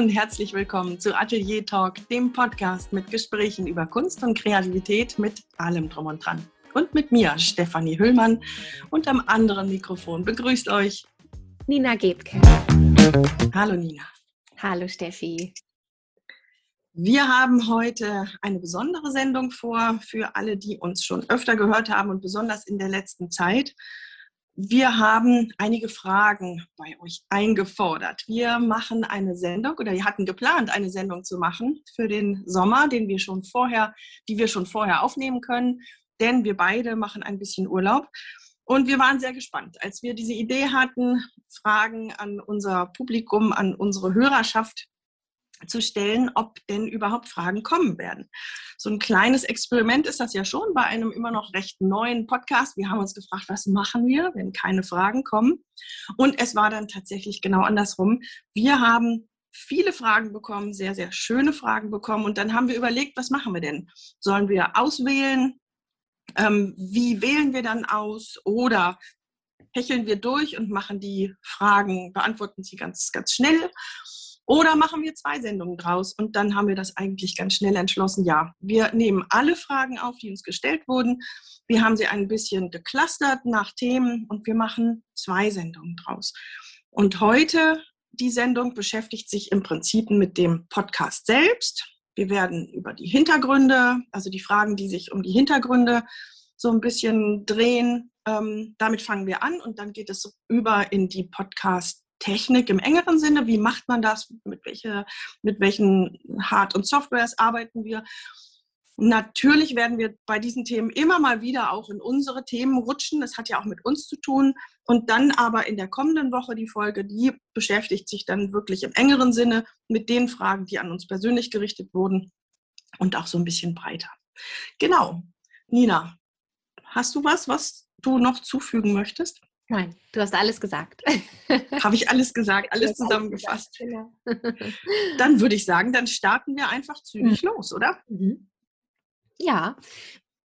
und herzlich willkommen zu Atelier Talk, dem Podcast mit Gesprächen über Kunst und Kreativität mit allem drum und dran. Und mit mir, Stefanie Hüllmann. Und am anderen Mikrofon begrüßt euch Nina Gebke. Hallo Nina. Hallo Steffi. Wir haben heute eine besondere Sendung vor für alle, die uns schon öfter gehört haben und besonders in der letzten Zeit. Wir haben einige Fragen bei euch eingefordert. Wir machen eine Sendung oder wir hatten geplant, eine Sendung zu machen für den Sommer, den wir schon vorher, die wir schon vorher aufnehmen können, denn wir beide machen ein bisschen Urlaub. Und wir waren sehr gespannt, als wir diese Idee hatten, Fragen an unser Publikum, an unsere Hörerschaft zu stellen, ob denn überhaupt Fragen kommen werden. So ein kleines Experiment ist das ja schon bei einem immer noch recht neuen Podcast. Wir haben uns gefragt, was machen wir, wenn keine Fragen kommen? Und es war dann tatsächlich genau andersrum. Wir haben viele Fragen bekommen, sehr, sehr schöne Fragen bekommen. Und dann haben wir überlegt, was machen wir denn? Sollen wir auswählen? Ähm, wie wählen wir dann aus? Oder hecheln wir durch und machen die Fragen, beantworten sie ganz, ganz schnell? Oder machen wir zwei Sendungen draus? Und dann haben wir das eigentlich ganz schnell entschlossen. Ja, wir nehmen alle Fragen auf, die uns gestellt wurden. Wir haben sie ein bisschen geclustert nach Themen und wir machen zwei Sendungen draus. Und heute, die Sendung beschäftigt sich im Prinzip mit dem Podcast selbst. Wir werden über die Hintergründe, also die Fragen, die sich um die Hintergründe so ein bisschen drehen, ähm, damit fangen wir an und dann geht es über in die Podcast Technik im engeren Sinne. Wie macht man das? Mit, welche, mit welchen Hard- und Softwares arbeiten wir? Natürlich werden wir bei diesen Themen immer mal wieder auch in unsere Themen rutschen. Das hat ja auch mit uns zu tun. Und dann aber in der kommenden Woche die Folge, die beschäftigt sich dann wirklich im engeren Sinne mit den Fragen, die an uns persönlich gerichtet wurden und auch so ein bisschen breiter. Genau. Nina, hast du was, was du noch zufügen möchtest? Nein, du hast alles gesagt. Habe ich alles gesagt, alles zusammengefasst. Genau. Dann würde ich sagen, dann starten wir einfach zügig mhm. los, oder? Mhm. Ja,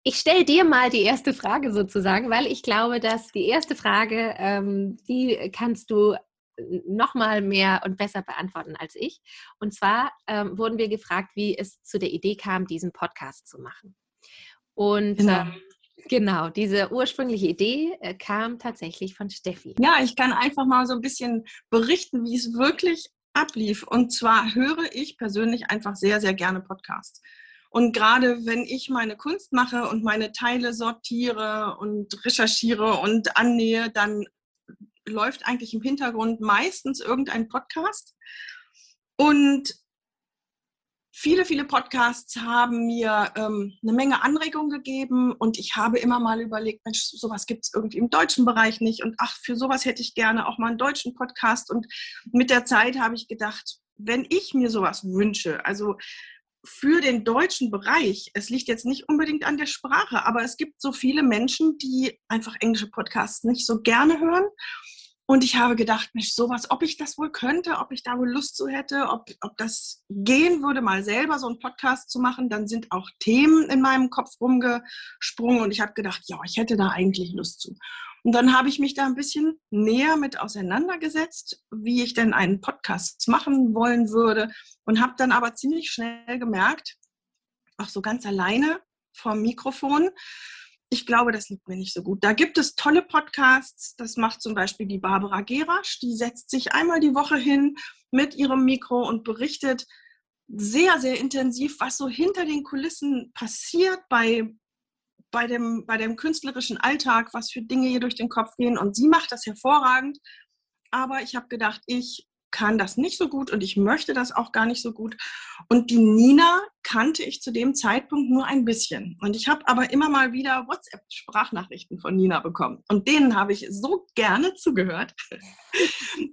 ich stelle dir mal die erste Frage sozusagen, weil ich glaube, dass die erste Frage, ähm, die kannst du noch mal mehr und besser beantworten als ich. Und zwar ähm, wurden wir gefragt, wie es zu der Idee kam, diesen Podcast zu machen. Und genau. ähm, Genau, diese ursprüngliche Idee äh, kam tatsächlich von Steffi. Ja, ich kann einfach mal so ein bisschen berichten, wie es wirklich ablief. Und zwar höre ich persönlich einfach sehr, sehr gerne Podcasts. Und gerade wenn ich meine Kunst mache und meine Teile sortiere und recherchiere und annähe, dann läuft eigentlich im Hintergrund meistens irgendein Podcast. Und Viele, viele Podcasts haben mir ähm, eine Menge Anregungen gegeben und ich habe immer mal überlegt, Mensch, sowas gibt es irgendwie im deutschen Bereich nicht und ach, für sowas hätte ich gerne auch mal einen deutschen Podcast. Und mit der Zeit habe ich gedacht, wenn ich mir sowas wünsche, also für den deutschen Bereich, es liegt jetzt nicht unbedingt an der Sprache, aber es gibt so viele Menschen, die einfach englische Podcasts nicht so gerne hören und ich habe gedacht, Mensch, sowas, ob ich das wohl könnte, ob ich da wohl Lust zu hätte, ob, ob das gehen würde, mal selber so einen Podcast zu machen. Dann sind auch Themen in meinem Kopf rumgesprungen und ich habe gedacht, ja, ich hätte da eigentlich Lust zu. Und dann habe ich mich da ein bisschen näher mit auseinandergesetzt, wie ich denn einen Podcast machen wollen würde und habe dann aber ziemlich schnell gemerkt, auch so ganz alleine vom Mikrofon, ich glaube, das liegt mir nicht so gut. Da gibt es tolle Podcasts. Das macht zum Beispiel die Barbara Gerasch. Die setzt sich einmal die Woche hin mit ihrem Mikro und berichtet sehr, sehr intensiv, was so hinter den Kulissen passiert bei, bei, dem, bei dem künstlerischen Alltag, was für Dinge ihr durch den Kopf gehen. Und sie macht das hervorragend. Aber ich habe gedacht, ich kann das nicht so gut und ich möchte das auch gar nicht so gut. Und die Nina kannte ich zu dem Zeitpunkt nur ein bisschen. Und ich habe aber immer mal wieder WhatsApp-Sprachnachrichten von Nina bekommen. Und denen habe ich so gerne zugehört.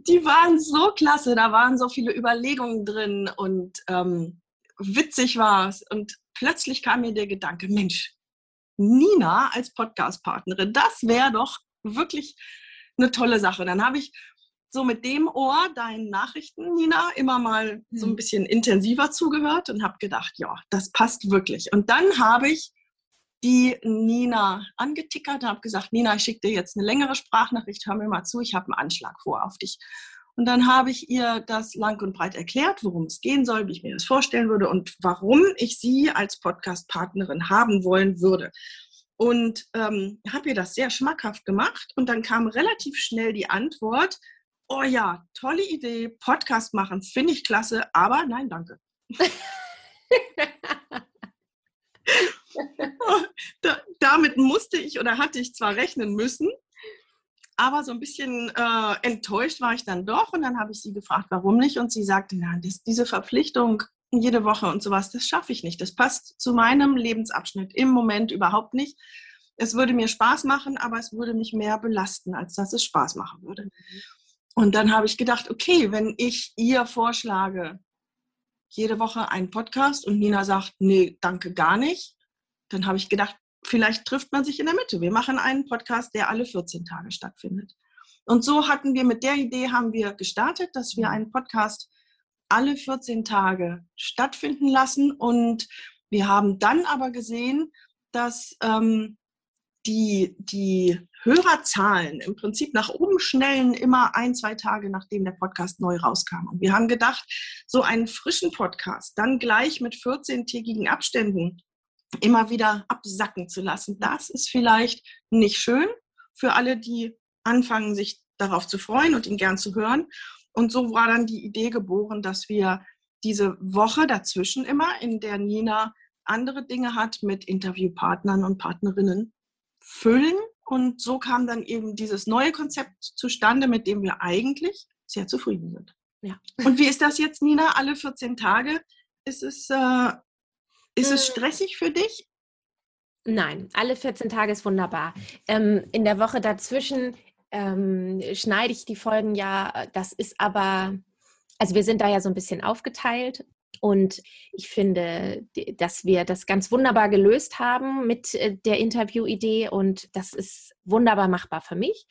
Die waren so klasse, da waren so viele Überlegungen drin und ähm, witzig war es. Und plötzlich kam mir der Gedanke, Mensch, Nina als Podcast-Partnerin, das wäre doch wirklich eine tolle Sache. Dann habe ich so mit dem Ohr deinen Nachrichten, Nina, immer mal so ein mhm. bisschen intensiver zugehört und habe gedacht, ja, das passt wirklich. Und dann habe ich die Nina angetickert und habe gesagt, Nina, ich schicke dir jetzt eine längere Sprachnachricht, hör mir mal zu, ich habe einen Anschlag vor auf dich. Und dann habe ich ihr das lang und breit erklärt, worum es gehen soll, wie ich mir das vorstellen würde und warum ich sie als Podcast-Partnerin haben wollen würde. Und ähm, habe ihr das sehr schmackhaft gemacht. Und dann kam relativ schnell die Antwort, oh ja, tolle Idee, Podcast machen, finde ich klasse, aber nein, danke. da, damit musste ich oder hatte ich zwar rechnen müssen, aber so ein bisschen äh, enttäuscht war ich dann doch. Und dann habe ich sie gefragt, warum nicht. Und sie sagte, na, das, diese Verpflichtung jede Woche und sowas, das schaffe ich nicht. Das passt zu meinem Lebensabschnitt im Moment überhaupt nicht. Es würde mir Spaß machen, aber es würde mich mehr belasten, als dass es Spaß machen würde. Und dann habe ich gedacht, okay, wenn ich ihr vorschlage, jede Woche einen Podcast und Nina sagt, nee, danke gar nicht, dann habe ich gedacht, vielleicht trifft man sich in der Mitte. Wir machen einen Podcast, der alle 14 Tage stattfindet. Und so hatten wir mit der Idee haben wir gestartet, dass wir einen Podcast alle 14 Tage stattfinden lassen. Und wir haben dann aber gesehen, dass ähm, die, die Hörerzahlen im Prinzip nach oben schnellen, immer ein, zwei Tage nachdem der Podcast neu rauskam. Und wir haben gedacht, so einen frischen Podcast dann gleich mit 14-tägigen Abständen immer wieder absacken zu lassen, das ist vielleicht nicht schön für alle, die anfangen, sich darauf zu freuen und ihn gern zu hören. Und so war dann die Idee geboren, dass wir diese Woche dazwischen immer, in der Nina andere Dinge hat mit Interviewpartnern und Partnerinnen, füllen. Und so kam dann eben dieses neue Konzept zustande, mit dem wir eigentlich sehr zufrieden sind. Ja. Und wie ist das jetzt, Nina? Alle 14 Tage? Ist es äh, ist es hm. stressig für dich? Nein, alle 14 Tage ist wunderbar. Ähm, in der Woche dazwischen ähm, schneide ich die Folgen ja. Das ist aber, also wir sind da ja so ein bisschen aufgeteilt. Und ich finde, dass wir das ganz wunderbar gelöst haben mit äh, der Interviewidee und das ist wunderbar machbar für mich.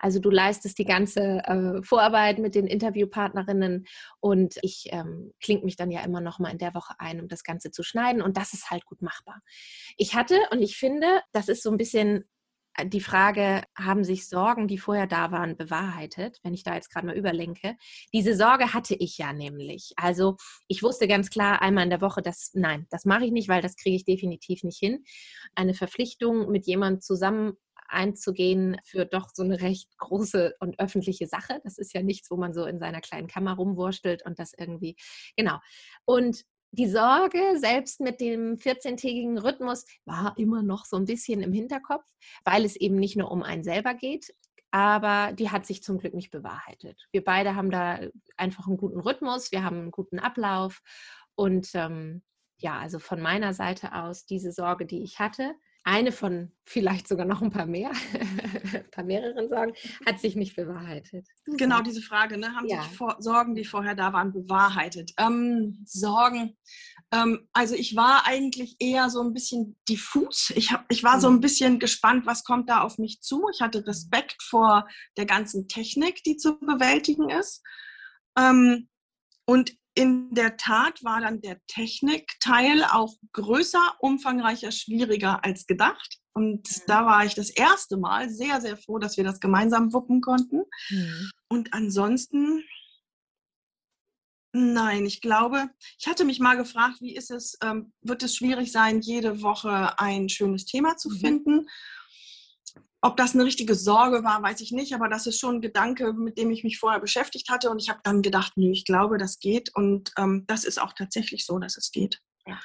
Also du leistest die ganze äh, Vorarbeit mit den Interviewpartnerinnen und ich ähm, klinge mich dann ja immer noch mal in der Woche ein, um das Ganze zu schneiden und das ist halt gut machbar. Ich hatte und ich finde, das ist so ein bisschen die Frage, haben sich Sorgen, die vorher da waren, bewahrheitet, wenn ich da jetzt gerade mal überlenke. Diese Sorge hatte ich ja nämlich. Also ich wusste ganz klar einmal in der Woche, dass nein, das mache ich nicht, weil das kriege ich definitiv nicht hin. Eine Verpflichtung mit jemandem zusammen einzugehen für doch so eine recht große und öffentliche Sache. Das ist ja nichts, wo man so in seiner kleinen Kammer rumwurstelt und das irgendwie, genau. Und die Sorge, selbst mit dem 14-tägigen Rhythmus, war immer noch so ein bisschen im Hinterkopf, weil es eben nicht nur um einen selber geht, aber die hat sich zum Glück nicht bewahrheitet. Wir beide haben da einfach einen guten Rhythmus, wir haben einen guten Ablauf und ähm, ja, also von meiner Seite aus diese Sorge, die ich hatte, eine von vielleicht sogar noch ein paar mehr, ein paar mehreren Sorgen, hat sich nicht bewahrheitet. Genau diese Frage, ne? haben ja. sich vor, Sorgen, die vorher da waren, bewahrheitet? Ähm, Sorgen, ähm, also ich war eigentlich eher so ein bisschen diffus. Ich, hab, ich war so ein mhm. bisschen gespannt, was kommt da auf mich zu. Ich hatte Respekt vor der ganzen Technik, die zu bewältigen ist. Ähm, und in der Tat war dann der Technikteil auch größer, umfangreicher, schwieriger als gedacht. Und mhm. da war ich das erste Mal sehr, sehr froh, dass wir das gemeinsam wuppen konnten. Mhm. Und ansonsten, nein, ich glaube, ich hatte mich mal gefragt, wie ist es, ähm, wird es schwierig sein, jede Woche ein schönes Thema zu mhm. finden? Ob das eine richtige Sorge war, weiß ich nicht, aber das ist schon ein Gedanke, mit dem ich mich vorher beschäftigt hatte. Und ich habe dann gedacht, nee, ich glaube, das geht. Und ähm, das ist auch tatsächlich so, dass es geht. Ja.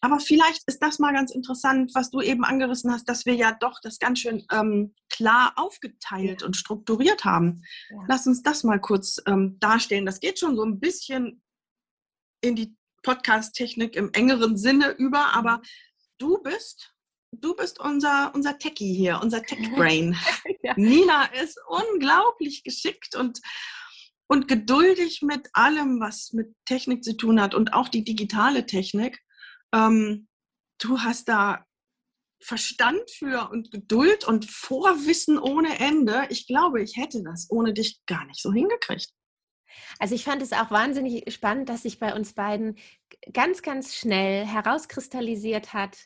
Aber vielleicht ist das mal ganz interessant, was du eben angerissen hast, dass wir ja doch das ganz schön ähm, klar aufgeteilt ja. und strukturiert haben. Ja. Lass uns das mal kurz ähm, darstellen. Das geht schon so ein bisschen in die Podcast-Technik im engeren Sinne über, aber mhm. du bist du bist unser, unser Techie hier, unser Tech-Brain. ja. Nina ist unglaublich geschickt und, und geduldig mit allem, was mit Technik zu tun hat und auch die digitale Technik. Ähm, du hast da Verstand für und Geduld und Vorwissen ohne Ende. Ich glaube, ich hätte das ohne dich gar nicht so hingekriegt. Also ich fand es auch wahnsinnig spannend, dass sich bei uns beiden ganz, ganz schnell herauskristallisiert hat,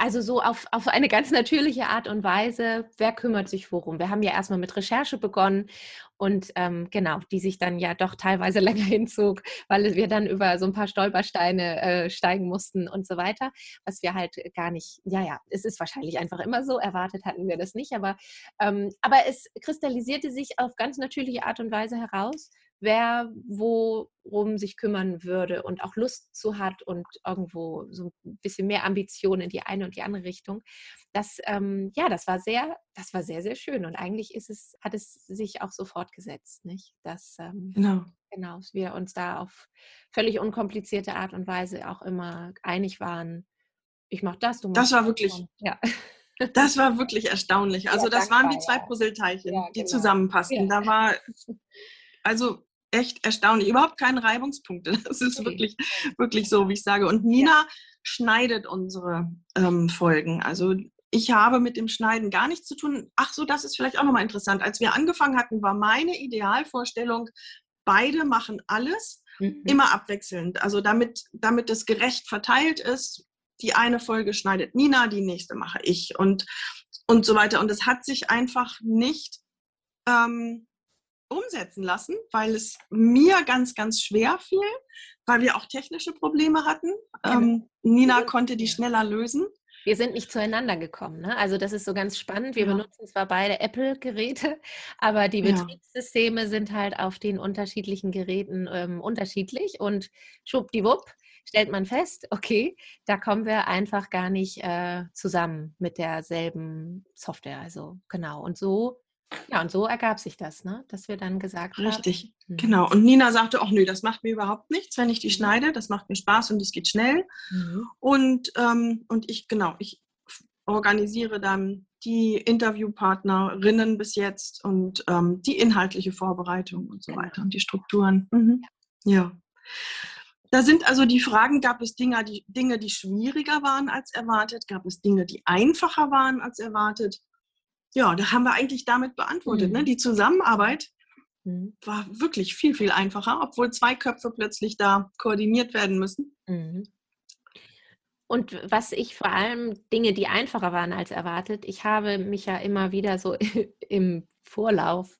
also so auf, auf eine ganz natürliche Art und Weise, wer kümmert sich worum? Wir haben ja erstmal mit Recherche begonnen und ähm, genau, die sich dann ja doch teilweise länger hinzog, weil wir dann über so ein paar Stolpersteine äh, steigen mussten und so weiter, was wir halt gar nicht, ja, ja, es ist wahrscheinlich einfach immer so, erwartet hatten wir das nicht, aber, ähm, aber es kristallisierte sich auf ganz natürliche Art und Weise heraus, wer worum sich kümmern würde und auch Lust zu hat und irgendwo so ein bisschen mehr Ambition in die eine und die andere Richtung. Das, ähm, ja, das war sehr, das war sehr, sehr schön. Und eigentlich ist es, hat es sich auch so fortgesetzt, nicht? Dass ähm, genau. genau, wir uns da auf völlig unkomplizierte Art und Weise auch immer einig waren. Ich mache das, du machst das. war wirklich, ja. Das war wirklich erstaunlich. Also ja, das waren wie zwei Puzzleteilchen, ja, die genau. zusammenpassten. Ja. Da war, also echt erstaunlich. Überhaupt keine Reibungspunkte. Das ist okay. wirklich, wirklich so, wie ich sage. Und Nina ja. schneidet unsere ähm, Folgen. Also ich habe mit dem Schneiden gar nichts zu tun. Ach so, das ist vielleicht auch nochmal interessant. Als wir angefangen hatten, war meine Idealvorstellung, beide machen alles, mhm. immer abwechselnd. Also damit, damit es gerecht verteilt ist. Die eine Folge schneidet Nina, die nächste mache ich und, und so weiter. Und es hat sich einfach nicht ähm, umsetzen lassen, weil es mir ganz, ganz schwer fiel, weil wir auch technische Probleme hatten. Ähm, Nina konnte die schneller lösen. Wir sind nicht zueinander gekommen. Ne? Also das ist so ganz spannend. Wir ja. benutzen zwar beide Apple-Geräte, aber die Betriebssysteme ja. sind halt auf den unterschiedlichen Geräten ähm, unterschiedlich und schwuppdiwupp stellt man fest, okay, da kommen wir einfach gar nicht äh, zusammen mit derselben Software. Also genau. Und so ja, und so ergab sich das, ne? dass wir dann gesagt Richtig. haben. Richtig, mhm. genau. Und Nina sagte, ach nö, das macht mir überhaupt nichts, wenn ich die mhm. schneide. Das macht mir Spaß und es geht schnell. Mhm. Und, ähm, und ich, genau, ich organisiere dann die Interviewpartnerinnen bis jetzt und ähm, die inhaltliche Vorbereitung und so genau. weiter und die Strukturen. Mhm. Ja. Da sind also die Fragen, gab es Dinge die, Dinge, die schwieriger waren als erwartet? Gab es Dinge, die einfacher waren als erwartet? Ja, da haben wir eigentlich damit beantwortet. Ne? Mhm. Ne? Die Zusammenarbeit mhm. war wirklich viel, viel einfacher, obwohl zwei Köpfe plötzlich da koordiniert werden müssen. Mhm. Und was ich vor allem Dinge, die einfacher waren als erwartet, ich habe mich ja immer wieder so im Vorlauf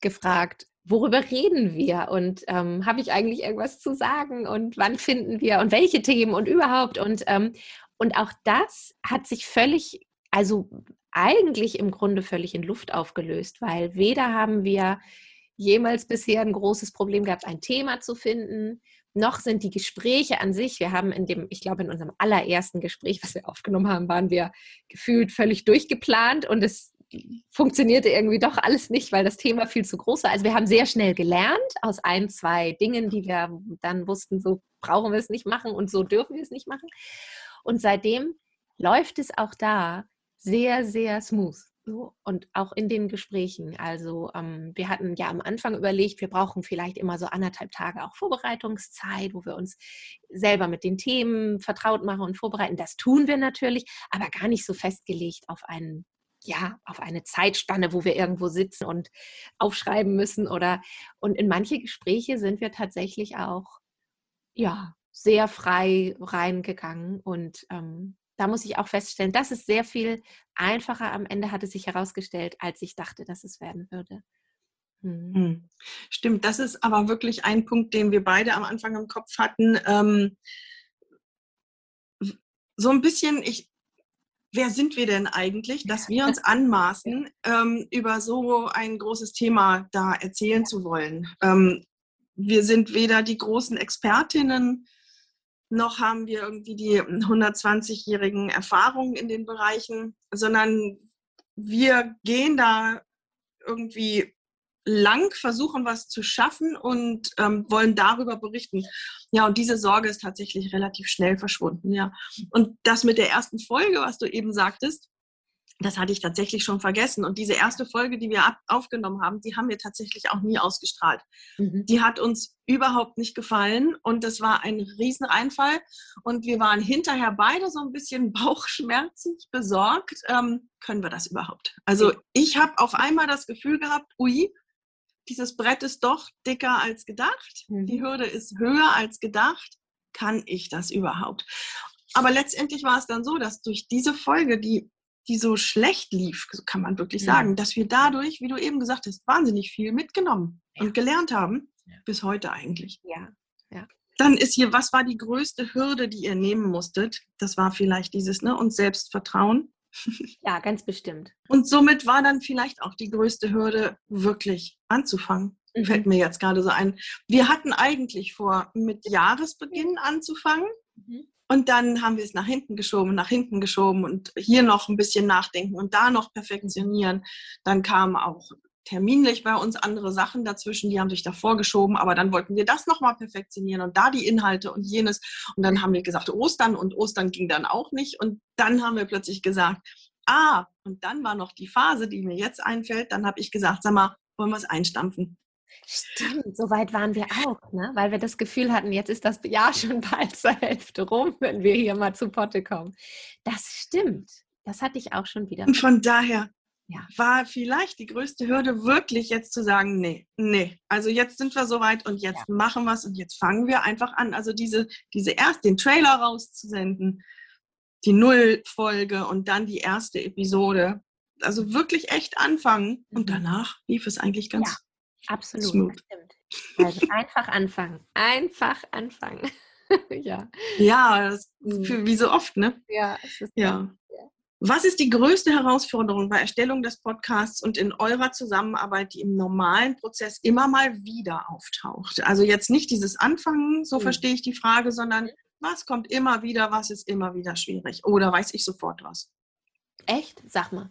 gefragt, worüber reden wir und ähm, habe ich eigentlich irgendwas zu sagen und wann finden wir und welche Themen und überhaupt und ähm, und auch das hat sich völlig also eigentlich im Grunde völlig in Luft aufgelöst, weil weder haben wir jemals bisher ein großes Problem gehabt, ein Thema zu finden, noch sind die Gespräche an sich, wir haben in dem, ich glaube, in unserem allerersten Gespräch, was wir aufgenommen haben, waren wir gefühlt völlig durchgeplant und es funktionierte irgendwie doch alles nicht, weil das Thema viel zu groß war. Also wir haben sehr schnell gelernt aus ein, zwei Dingen, die wir dann wussten, so brauchen wir es nicht machen und so dürfen wir es nicht machen. Und seitdem läuft es auch da sehr, sehr smooth. So, und auch in den Gesprächen. Also ähm, wir hatten ja am Anfang überlegt, wir brauchen vielleicht immer so anderthalb Tage auch Vorbereitungszeit, wo wir uns selber mit den Themen vertraut machen und vorbereiten. Das tun wir natürlich, aber gar nicht so festgelegt auf einen ja, auf eine Zeitspanne, wo wir irgendwo sitzen und aufschreiben müssen oder und in manche Gespräche sind wir tatsächlich auch ja sehr frei reingegangen und ähm, da muss ich auch feststellen, das ist sehr viel einfacher am Ende, hat es sich herausgestellt, als ich dachte, dass es werden würde. Hm. hm. Stimmt, das ist aber wirklich ein Punkt, den wir beide am Anfang im Kopf hatten. Ähm, so ein bisschen, ich, wer sind wir denn eigentlich, dass wir uns anmaßen, ähm, über so ein großes Thema da erzählen zu wollen? Ähm, wir sind weder die großen Expertinnen, noch haben wir irgendwie die 120-jährigen Erfahrungen in den Bereichen, sondern wir gehen da irgendwie lang, versuchen was zu schaffen und ähm, wollen darüber berichten. Ja, und diese Sorge ist tatsächlich relativ schnell verschwunden, ja. Und das mit der ersten Folge, was du eben sagtest, das hatte ich tatsächlich schon vergessen. Und diese erste Folge, die wir aufgenommen haben, die haben wir tatsächlich auch nie ausgestrahlt. Mhm. Die hat uns überhaupt nicht gefallen und das war ein Rieseneinfall. Und wir waren hinterher beide so ein bisschen bauchschmerzig besorgt. Ähm, können wir das überhaupt? Also ich habe auf einmal das Gefühl gehabt, ui, dieses Brett ist doch dicker als gedacht. Mhm. Die Hürde ist höher als gedacht. Kann ich das überhaupt? Aber letztendlich war es dann so, dass durch diese Folge, die, die so schlecht lief, kann man wirklich mhm. sagen, dass wir dadurch, wie du eben gesagt hast, wahnsinnig viel mitgenommen ja. und gelernt haben, ja. bis heute eigentlich. Ja, ja. Dann ist hier, was war die größte Hürde, die ihr nehmen musstet? Das war vielleicht dieses, ne, uns Selbstvertrauen. Ja, ganz bestimmt. Und somit war dann vielleicht auch die größte Hürde, wirklich anzufangen. Mhm. Fällt mir jetzt gerade so ein. Wir hatten eigentlich vor, mit Jahresbeginn anzufangen. Mhm. Und dann haben wir es nach hinten geschoben, nach hinten geschoben und hier noch ein bisschen nachdenken und da noch perfektionieren. Dann kamen auch terminlich bei uns andere Sachen dazwischen, die haben sich davor geschoben, aber dann wollten wir das nochmal perfektionieren und da die Inhalte und jenes. Und dann haben wir gesagt, Ostern und Ostern ging dann auch nicht. Und dann haben wir plötzlich gesagt, ah, und dann war noch die Phase, die mir jetzt einfällt, dann habe ich gesagt, sag mal, wollen wir es einstampfen? Stimmt, so weit waren wir auch, ne? weil wir das Gefühl hatten, jetzt ist das Jahr schon bald zur Hälfte rum, wenn wir hier mal zu Potte kommen. Das stimmt. Das hatte ich auch schon wieder. Und von daher ja. war vielleicht die größte Hürde wirklich jetzt zu sagen, nee, nee, also jetzt sind wir soweit und jetzt ja. machen wir es und jetzt fangen wir einfach an. Also diese, diese erst den Trailer rauszusenden, die Nullfolge und dann die erste Episode. Also wirklich echt anfangen und mhm. danach lief es eigentlich ganz ja, absolut. Smooth. Also einfach anfangen, einfach anfangen. ja. Ja, das, für, wie so oft, ne? Ja, es ist ja. Was ist die größte Herausforderung bei Erstellung des Podcasts und in eurer Zusammenarbeit, die im normalen Prozess immer mal wieder auftaucht? Also jetzt nicht dieses Anfangen, so mhm. verstehe ich die Frage, sondern was kommt immer wieder, was ist immer wieder schwierig? Oder weiß ich sofort was? Echt? Sag mal.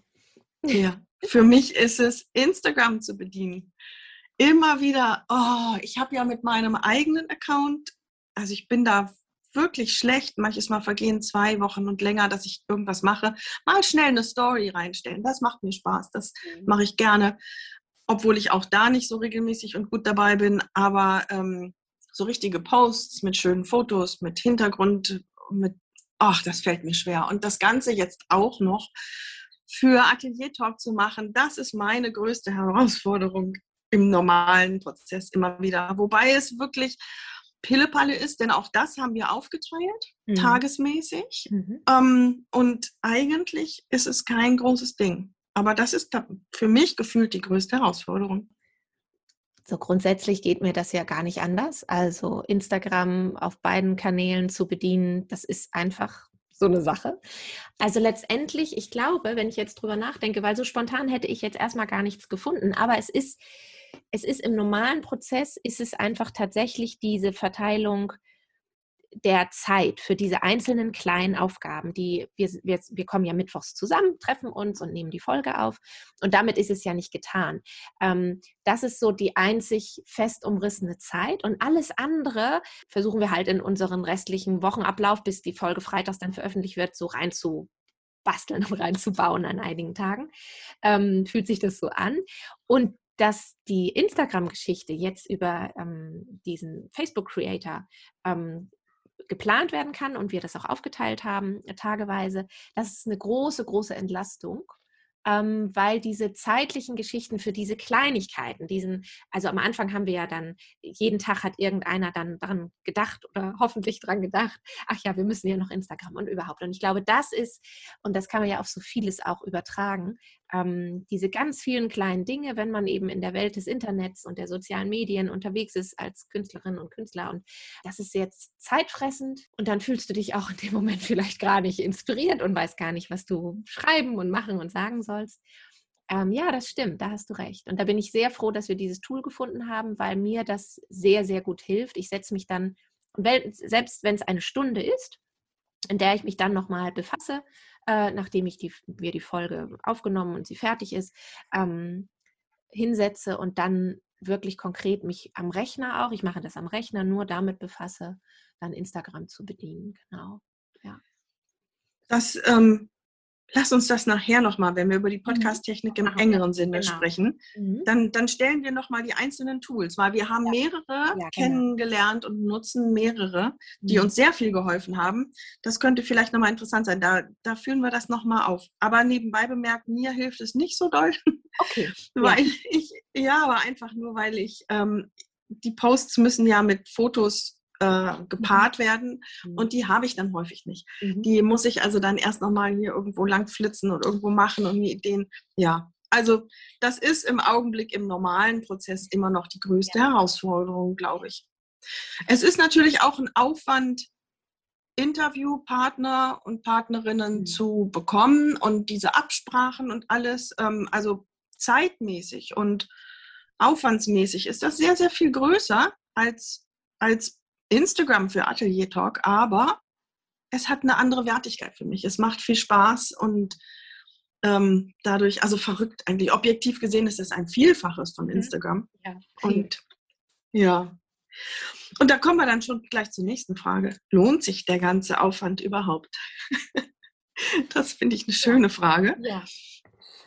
Ja, für mich ist es, Instagram zu bedienen. Immer wieder, oh, ich habe ja mit meinem eigenen Account, also ich bin da wirklich schlecht. Manches Mal vergehen zwei Wochen und länger, dass ich irgendwas mache. Mal schnell eine Story reinstellen. Das macht mir Spaß. Das mhm. mache ich gerne. Obwohl ich auch da nicht so regelmäßig und gut dabei bin. Aber ähm, so richtige Posts mit schönen Fotos, mit Hintergrund, mit, ach, das fällt mir schwer. Und das Ganze jetzt auch noch für Atelier Talk zu machen, das ist meine größte Herausforderung im normalen Prozess immer wieder. Wobei es wirklich Pillepalle ist, denn auch das haben wir aufgeteilt, mhm. tagesmäßig. Mhm. Ähm, und eigentlich ist es kein großes Ding. Aber das ist für mich gefühlt die größte Herausforderung. So grundsätzlich geht mir das ja gar nicht anders. Also Instagram auf beiden Kanälen zu bedienen, das ist einfach so eine Sache. Also letztendlich, ich glaube, wenn ich jetzt drüber nachdenke, weil so spontan hätte ich jetzt erstmal gar nichts gefunden, aber es ist es ist im normalen Prozess, ist es einfach tatsächlich diese Verteilung der Zeit für diese einzelnen kleinen Aufgaben, die wir, wir, wir kommen ja mittwochs zusammen, treffen uns und nehmen die Folge auf. Und damit ist es ja nicht getan. Ähm, das ist so die einzig fest umrissene Zeit. Und alles andere versuchen wir halt in unseren restlichen Wochenablauf, bis die Folge freitags dann veröffentlicht wird, so rein zu basteln und reinzubauen an einigen Tagen. Ähm, fühlt sich das so an. Und dass die Instagram-Geschichte jetzt über ähm, diesen Facebook-Creator ähm, geplant werden kann und wir das auch aufgeteilt haben, äh, tageweise, das ist eine große, große Entlastung ähm, weil diese zeitlichen Geschichten für diese Kleinigkeiten, diesen, also am Anfang haben wir ja dann, jeden Tag hat irgendeiner dann daran gedacht oder hoffentlich daran gedacht, ach ja, wir müssen ja noch Instagram und überhaupt. Und ich glaube, das ist, und das kann man ja auf so vieles auch übertragen, ähm, diese ganz vielen kleinen Dinge, wenn man eben in der Welt des Internets und der sozialen Medien unterwegs ist als Künstlerin und Künstler. Und das ist jetzt zeitfressend und dann fühlst du dich auch in dem Moment vielleicht gar nicht inspiriert und weißt gar nicht, was du schreiben und machen und sagen sollst. Ähm, ja, das stimmt, da hast du recht. Und da bin ich sehr froh, dass wir dieses Tool gefunden haben, weil mir das sehr, sehr gut hilft. Ich setze mich dann, selbst wenn es eine Stunde ist, in der ich mich dann nochmal befasse, äh, nachdem ich die, wir die Folge aufgenommen und sie fertig ist, ähm, hinsetze und dann wirklich konkret mich am Rechner auch, ich mache das am Rechner, nur damit befasse, dann Instagram zu bedienen. Genau. Ja. Das ähm, lass uns das nachher nochmal, wenn wir über die mhm. Podcast-Technik im engeren Sinne genau. sprechen, mhm. dann, dann stellen wir nochmal die einzelnen Tools, weil wir haben ja. mehrere ja, genau. kennengelernt und nutzen mehrere, die mhm. uns sehr viel geholfen haben. Das könnte vielleicht nochmal interessant sein. Da, da führen wir das nochmal auf. Aber nebenbei bemerkt, mir hilft es nicht so doll. Okay. weil ja. ich, ja, aber einfach nur, weil ich, ähm, die Posts müssen ja mit Fotos äh, gepaart mhm. werden mhm. und die habe ich dann häufig nicht. Mhm. Die muss ich also dann erst nochmal hier irgendwo lang flitzen und irgendwo machen und die Ideen, ja. Also das ist im Augenblick im normalen Prozess immer noch die größte ja. Herausforderung, glaube ich. Es ist natürlich auch ein Aufwand, Interviewpartner und Partnerinnen mhm. zu bekommen und diese Absprachen und alles. Ähm, also zeitmäßig und aufwandsmäßig ist das sehr, sehr viel größer als, als Instagram für Atelier Talk, aber es hat eine andere Wertigkeit für mich. Es macht viel Spaß und ähm, dadurch, also verrückt eigentlich. Objektiv gesehen ist es ein Vielfaches von mhm. Instagram. Ja, und ja. Und da kommen wir dann schon gleich zur nächsten Frage. Lohnt sich der ganze Aufwand überhaupt? das finde ich eine schöne Frage. Ja.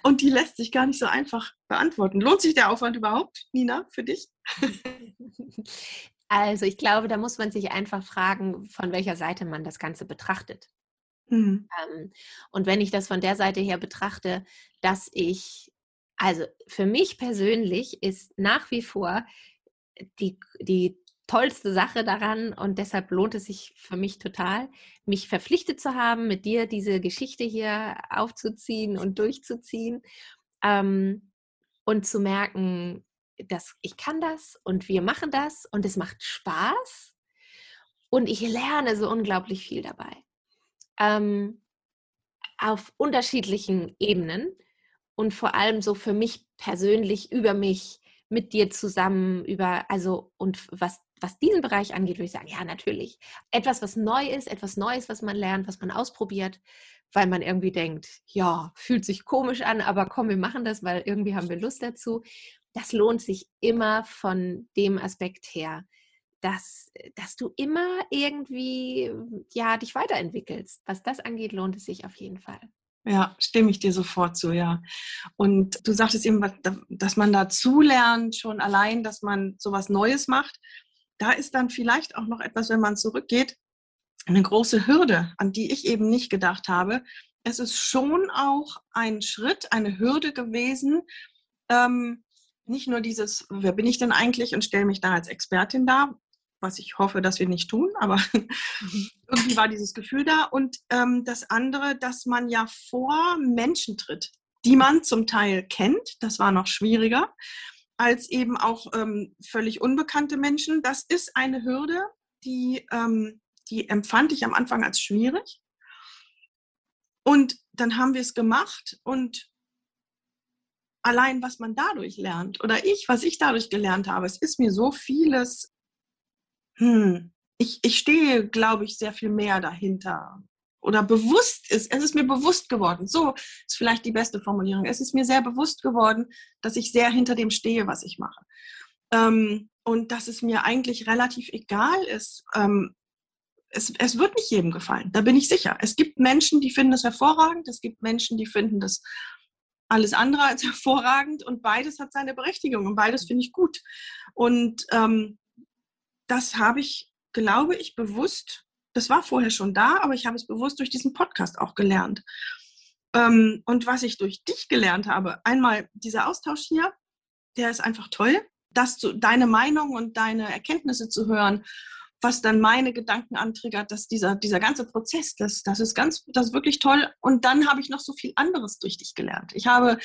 Und die lässt sich gar nicht so einfach beantworten. Lohnt sich der Aufwand überhaupt, Nina, für dich? Also ich glaube, da muss man sich einfach fragen, von welcher Seite man das Ganze betrachtet. Mhm. und wenn ich das von der Seite her betrachte, dass ich, also für mich persönlich ist nach wie vor die, die tollste Sache daran und deshalb lohnt es sich für mich total, mich verpflichtet zu haben, mit dir diese Geschichte hier aufzuziehen und durchzuziehen ähm, und zu merken, dass ich kann das und wir machen das und es macht Spaß und ich lerne so unglaublich viel dabei. Ähm, auf unterschiedlichen Ebenen und vor allem so für mich persönlich über mich mit dir zusammen über also und was was diesen Bereich angeht, würde ich sagen, ja, natürlich. Etwas, was neu ist, etwas Neues, was man lernt, was man ausprobiert, weil man irgendwie denkt, ja, fühlt sich komisch an, aber komm, wir machen das, weil irgendwie haben wir Lust dazu das lohnt sich immer von dem Aspekt her, dass, dass du immer irgendwie ja, dich weiterentwickelst. Was das angeht, lohnt es sich auf jeden Fall. Ja, stimme ich dir sofort zu, ja. Und du sagtest eben, dass man dazu lernt, schon allein, dass man sowas Neues macht. Da ist dann vielleicht auch noch etwas, wenn man zurückgeht, eine große Hürde, an die ich eben nicht gedacht habe. Es ist schon auch ein Schritt, eine Hürde gewesen, ähm, nicht nur dieses, wer bin ich denn eigentlich und stelle mich da als Expertin dar, was ich hoffe, dass wir nicht tun, aber mhm. irgendwie war dieses Gefühl da. Und ähm, das andere, dass man ja vor Menschen tritt, die man zum Teil kennt, das war noch schwieriger, als eben auch ähm, völlig unbekannte Menschen. Das ist eine Hürde, die, ähm, die empfand ich am Anfang als schwierig. Und dann haben wir es gemacht und allein, was man dadurch lernt oder ich, was ich dadurch gelernt habe, es ist mir so vieles, hm, ich, ich stehe, glaube ich, sehr viel mehr dahinter oder bewusst ist, es ist mir bewusst geworden, so ist vielleicht die beste Formulierung, es ist mir sehr bewusst geworden, dass ich sehr hinter dem stehe, was ich mache. Ähm, und dass es mir eigentlich relativ egal ist. Ähm, es, es wird nicht jedem gefallen, da bin ich sicher. Es gibt Menschen, die finden das hervorragend, es gibt Menschen, die finden das alles andere als hervorragend und beides hat seine Berechtigung und beides finde ich gut. Und ähm, das habe ich, glaube ich, bewusst, das war vorher schon da, aber ich habe es bewusst durch diesen Podcast auch gelernt. Ähm, und was ich durch dich gelernt habe, einmal dieser Austausch hier, der ist einfach toll, dass du deine Meinung und deine Erkenntnisse zu hören was dann meine Gedanken antriggert, dass dieser, dieser ganze Prozess, das, das ist ganz, das ist wirklich toll. Und dann habe ich noch so viel anderes durch dich gelernt. Ich habe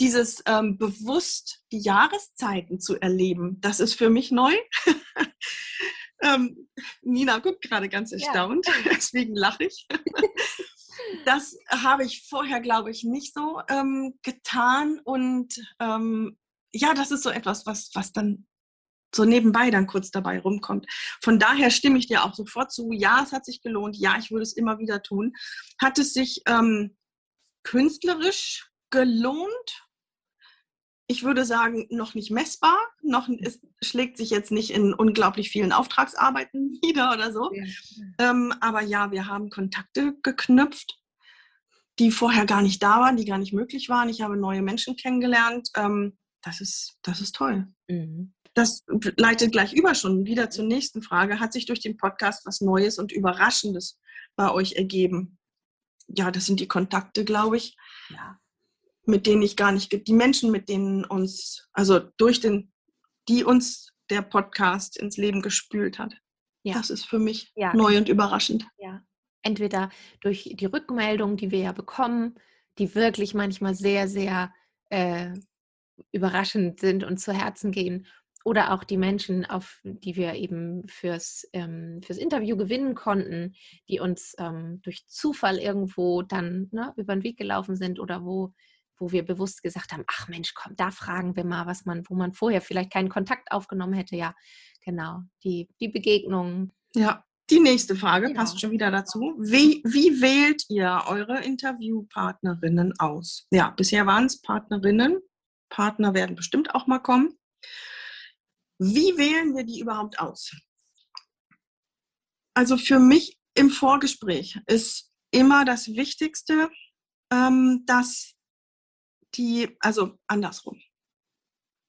dieses ähm, bewusst die Jahreszeiten zu erleben, das ist für mich neu. ähm, Nina guckt gerade ganz erstaunt, ja. deswegen lache ich. das habe ich vorher, glaube ich, nicht so ähm, getan. Und ähm, ja, das ist so etwas, was, was dann so nebenbei dann kurz dabei rumkommt. Von daher stimme ich dir auch sofort zu. Ja, es hat sich gelohnt. Ja, ich würde es immer wieder tun. Hat es sich ähm, künstlerisch gelohnt? Ich würde sagen, noch nicht messbar. Noch es schlägt sich jetzt nicht in unglaublich vielen Auftragsarbeiten nieder oder so. Ja. Ähm, aber ja, wir haben Kontakte geknüpft, die vorher gar nicht da waren, die gar nicht möglich waren. Ich habe neue Menschen kennengelernt. Ähm, das ist, das ist toll. Mhm. Das leitet gleich über schon wieder zur nächsten Frage. Hat sich durch den Podcast was Neues und Überraschendes bei euch ergeben? Ja, das sind die Kontakte, glaube ich, ja. mit denen ich gar nicht, die Menschen, mit denen uns, also durch den, die uns der Podcast ins Leben gespült hat. Ja. Das ist für mich ja. neu und überraschend. Ja. Entweder durch die Rückmeldung, die wir ja bekommen, die wirklich manchmal sehr, sehr äh, überraschend sind und zu Herzen gehen, oder auch die Menschen, auf die wir eben fürs, ähm, fürs Interview gewinnen konnten, die uns ähm, durch Zufall irgendwo dann ne, über den Weg gelaufen sind oder wo, wo wir bewusst gesagt haben, ach Mensch, komm, da fragen wir mal, was man, wo man vorher vielleicht keinen Kontakt aufgenommen hätte. Ja, genau, die, die Begegnungen. Ja, die nächste Frage genau. passt schon wieder dazu. Wie, wie wählt ihr eure Interviewpartnerinnen aus? Ja, bisher waren es Partnerinnen. Partner werden bestimmt auch mal kommen. Wie wählen wir die überhaupt aus? Also für mich im Vorgespräch ist immer das Wichtigste, ähm, dass die, also andersrum,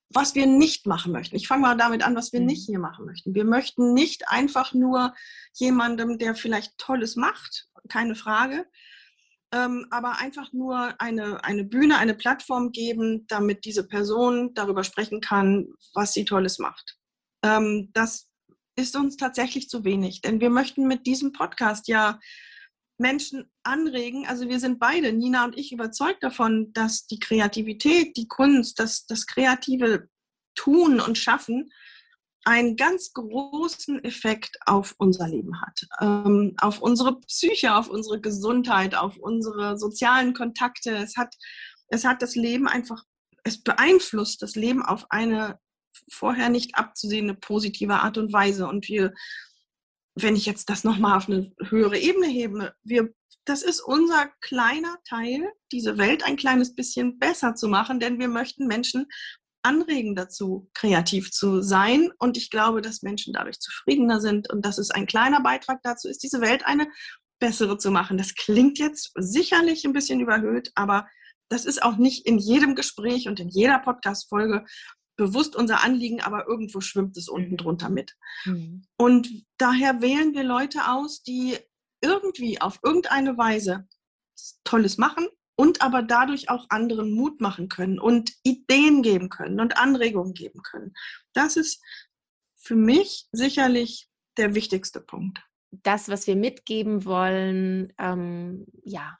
was wir nicht machen möchten. Ich fange mal damit an, was wir mhm. nicht hier machen möchten. Wir möchten nicht einfach nur jemandem, der vielleicht Tolles macht, keine Frage, ähm, aber einfach nur eine, eine Bühne, eine Plattform geben, damit diese Person darüber sprechen kann, was sie Tolles macht. Ähm, das ist uns tatsächlich zu wenig, denn wir möchten mit diesem Podcast ja Menschen anregen. Also wir sind beide, Nina und ich, überzeugt davon, dass die Kreativität, die Kunst, das, das kreative Tun und Schaffen einen ganz großen Effekt auf unser Leben hat, ähm, auf unsere Psyche, auf unsere Gesundheit, auf unsere sozialen Kontakte. Es hat, es hat das Leben einfach, es beeinflusst das Leben auf eine vorher nicht abzusehende positive Art und Weise. Und wir wenn ich jetzt das nochmal auf eine höhere Ebene hebe, wir, das ist unser kleiner Teil, diese Welt ein kleines bisschen besser zu machen, denn wir möchten Menschen anregen dazu, kreativ zu sein. Und ich glaube, dass Menschen dadurch zufriedener sind und dass es ein kleiner Beitrag dazu ist, diese Welt eine bessere zu machen. Das klingt jetzt sicherlich ein bisschen überhöht, aber das ist auch nicht in jedem Gespräch und in jeder Podcast-Folge bewusst unser Anliegen, aber irgendwo schwimmt es unten drunter mit. Mhm. Und daher wählen wir Leute aus, die irgendwie auf irgendeine Weise Tolles machen und aber dadurch auch anderen Mut machen können und Ideen geben können und Anregungen geben können. Das ist für mich sicherlich der wichtigste Punkt. Das, was wir mitgeben wollen, ähm, ja,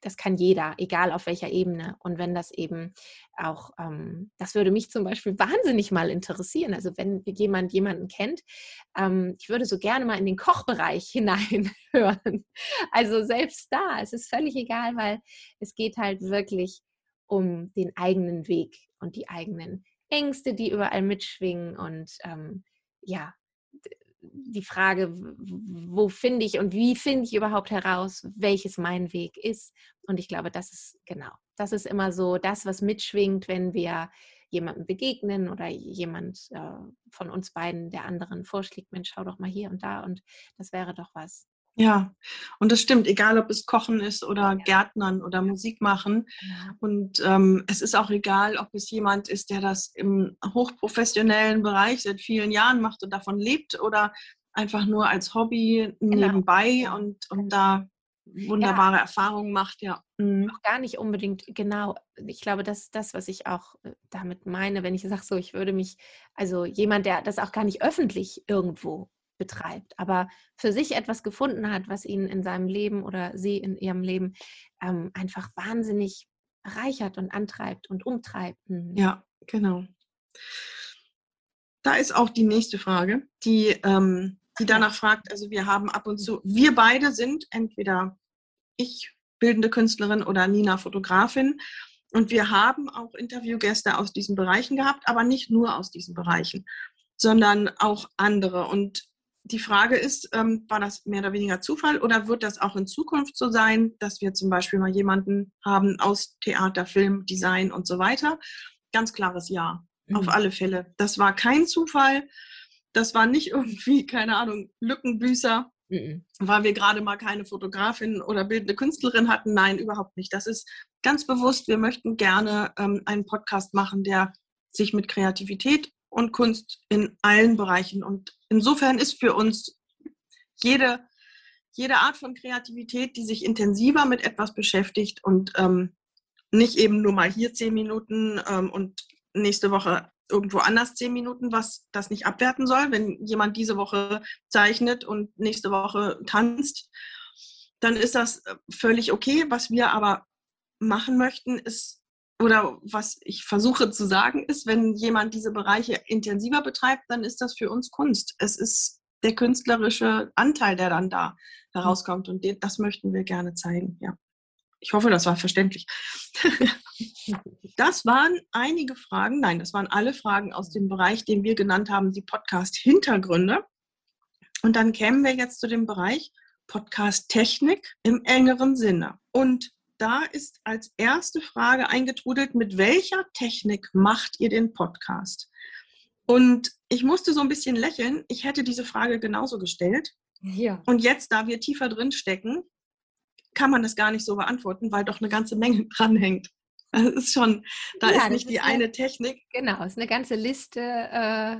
das kann jeder, egal auf welcher Ebene. Und wenn das eben auch, ähm, das würde mich zum Beispiel wahnsinnig mal interessieren. Also wenn jemand jemanden kennt, ähm, ich würde so gerne mal in den Kochbereich hineinhören. Also selbst da, es ist völlig egal, weil es geht halt wirklich um den eigenen Weg und die eigenen Ängste, die überall mitschwingen und ähm, ja, die Frage, wo finde ich und wie finde ich überhaupt heraus, welches mein Weg ist. Und ich glaube, das ist genau, das ist immer so das, was mitschwingt, wenn wir jemandem begegnen oder jemand äh, von uns beiden der anderen vorschlägt, Mensch, schau doch mal hier und da und das wäre doch was. Ja, und das stimmt, egal ob es Kochen ist oder. Gärtnern oder Musik machen. Und ähm, es ist auch egal, ob es jemand ist, der das im hochprofessionellen Bereich seit vielen Jahren macht und davon lebt oder einfach nur als Hobby genau. nebenbei und, und da wunderbare ja. Erfahrungen macht, ja. Mhm. Auch gar nicht unbedingt, genau. Ich glaube, das ist das, was ich auch äh, damit meine, wenn ich sage, so, ich würde mich, also jemand, der das auch gar nicht öffentlich irgendwo betreibt, aber für sich etwas gefunden hat, was ihn in seinem Leben oder sie in ihrem Leben ähm, einfach wahnsinnig reichert und antreibt und umtreibt. Mhm. Ja, genau. Da ist auch die nächste Frage, die, ähm, die danach fragt, also wir haben ab und zu, wir beide sind entweder ich bildende Künstlerin oder Nina Fotografin und wir haben auch Interviewgäste aus diesen Bereichen gehabt, aber nicht nur aus diesen Bereichen, sondern auch andere. Und die Frage ist, ähm, war das mehr oder weniger Zufall oder wird das auch in Zukunft so sein, dass wir zum Beispiel mal jemanden haben aus Theater, Film, Design und so weiter? Ganz klares Ja, mhm. auf alle Fälle. Das war kein Zufall. Das war nicht irgendwie, keine Ahnung, Lückenbüßer, mhm. weil wir gerade mal keine Fotografin oder bildende Künstlerin hatten. Nein, überhaupt nicht. Das ist ganz bewusst. Wir möchten gerne ähm, einen Podcast machen, der sich mit Kreativität und Kunst in allen Bereichen. Und insofern ist für uns jede, jede Art von Kreativität, die sich intensiver mit etwas beschäftigt und ähm, nicht eben nur mal hier zehn Minuten ähm, und nächste Woche irgendwo anders zehn Minuten, was das nicht abwerten soll. Wenn jemand diese Woche zeichnet und nächste Woche tanzt, dann ist das äh, völlig okay. Was wir aber machen möchten, ist, oder was ich versuche zu sagen, ist, wenn jemand diese Bereiche intensiver betreibt, dann ist das für uns Kunst. Es ist der künstlerische Anteil, der dann da herauskommt. Und das möchten wir gerne zeigen, ja. Ich hoffe, das war verständlich. das waren einige Fragen, nein, das waren alle Fragen aus dem Bereich, den wir genannt haben, die Podcast-Hintergründe. Und dann kämen wir jetzt zu dem Bereich Podcast-Technik im engeren Sinne. Und da ist als erste Frage eingetrudelt, mit welcher Technik macht ihr den Podcast? Und ich musste so ein bisschen lächeln. Ich hätte diese Frage genauso gestellt. Ja. Und jetzt, da wir tiefer drin stecken, kann man das gar nicht so beantworten, weil doch eine ganze Menge dranhängt. Das ist schon, da ja, ist nicht die eine, eine, Technik. Genau, es ist eine ganze Liste, äh,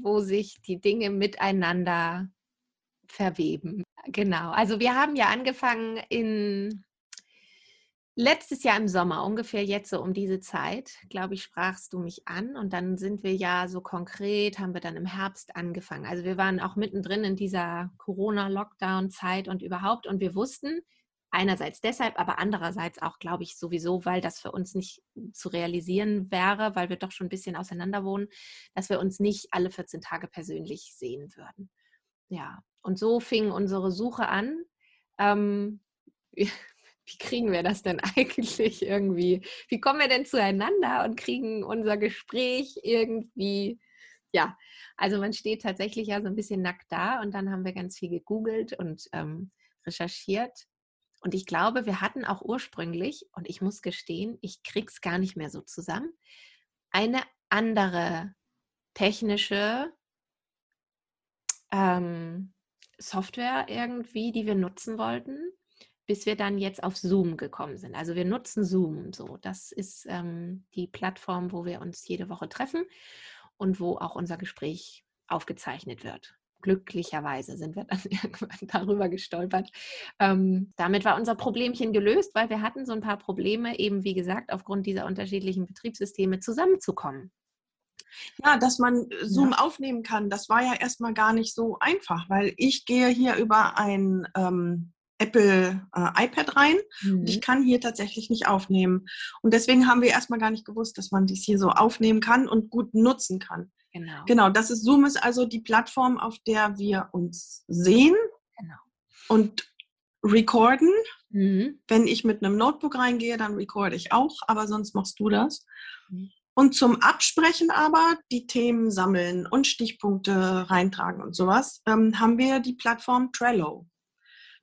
wo sich die Dinge miteinander verweben. Genau. Also wir haben ja angefangen in letztes Jahr im Sommer, ungefähr jetzt so um diese Zeit, glaube ich, sprachst du mich an und dann sind wir ja so konkret, haben wir dann im Herbst angefangen. Also wir waren auch mittendrin in dieser Corona-Lockdown-Zeit und überhaupt und wir wussten, einerseits deshalb, aber andererseits auch, glaube ich, sowieso, weil das für uns nicht zu realisieren wäre, weil wir doch schon ein bisschen auseinander wohnen, dass wir uns nicht alle 14 Tage persönlich sehen würden. Ja, und so fing unsere Suche an. Ähm, wie kriegen wir das denn eigentlich irgendwie? Wie kommen wir denn zueinander und kriegen unser Gespräch irgendwie? Ja, also man steht tatsächlich ja so ein bisschen nackt da und dann haben wir ganz viel gegoogelt und ähm, recherchiert und ich glaube, wir hatten auch ursprünglich, und ich muss gestehen, ich krieg's gar nicht mehr so zusammen, eine andere technische ähm, Software irgendwie, die wir nutzen wollten, bis wir dann jetzt auf Zoom gekommen sind. Also wir nutzen Zoom so. Das ist ähm, die Plattform, wo wir uns jede Woche treffen und wo auch unser Gespräch aufgezeichnet wird glücklicherweise sind wir dann irgendwann darüber gestolpert. Ähm, damit war unser Problemchen gelöst, weil wir hatten so ein paar Probleme, eben wie gesagt, aufgrund dieser unterschiedlichen Betriebssysteme zusammenzukommen. Ja, dass man Zoom ja. aufnehmen kann, das war ja erstmal gar nicht so einfach, weil ich gehe hier über ein ähm, Apple äh, iPad rein mhm. und ich mhm. kann hier tatsächlich nicht aufnehmen. Und deswegen haben wir erstmal gar nicht gewusst, dass man dies hier so aufnehmen kann und gut nutzen kann. Genau. Genau, das ist Zoom ist also die Plattform, auf der wir uns sehen genau. und recorden. Mhm. Wenn ich mit einem Notebook reingehe, dann recorde ich auch, aber sonst machst du das. Mhm. Und zum Absprechen aber, die Themen sammeln und Stichpunkte reintragen und sowas, ähm, haben wir die Plattform Trello.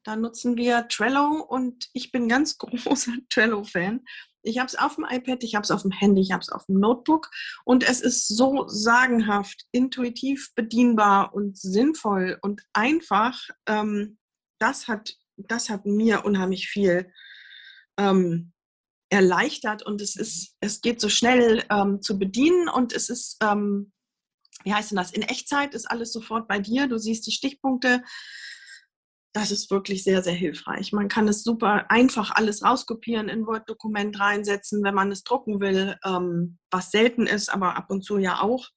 Da nutzen wir Trello und ich bin ganz großer Trello-Fan. Ich habe es auf dem iPad, ich habe es auf dem Handy, ich habe es auf dem Notebook und es ist so sagenhaft, intuitiv bedienbar und sinnvoll und einfach. Ähm, das, hat, das hat mir unheimlich viel ähm, erleichtert und es ist, es geht so schnell ähm, zu bedienen und es ist, ähm, wie heißt denn das? In Echtzeit ist alles sofort bei dir. Du siehst die Stichpunkte das ist wirklich sehr, sehr hilfreich. Man kann es super einfach alles rauskopieren, in Word-Dokument reinsetzen, wenn man es drucken will, ähm, was selten ist, aber ab und zu ja auch.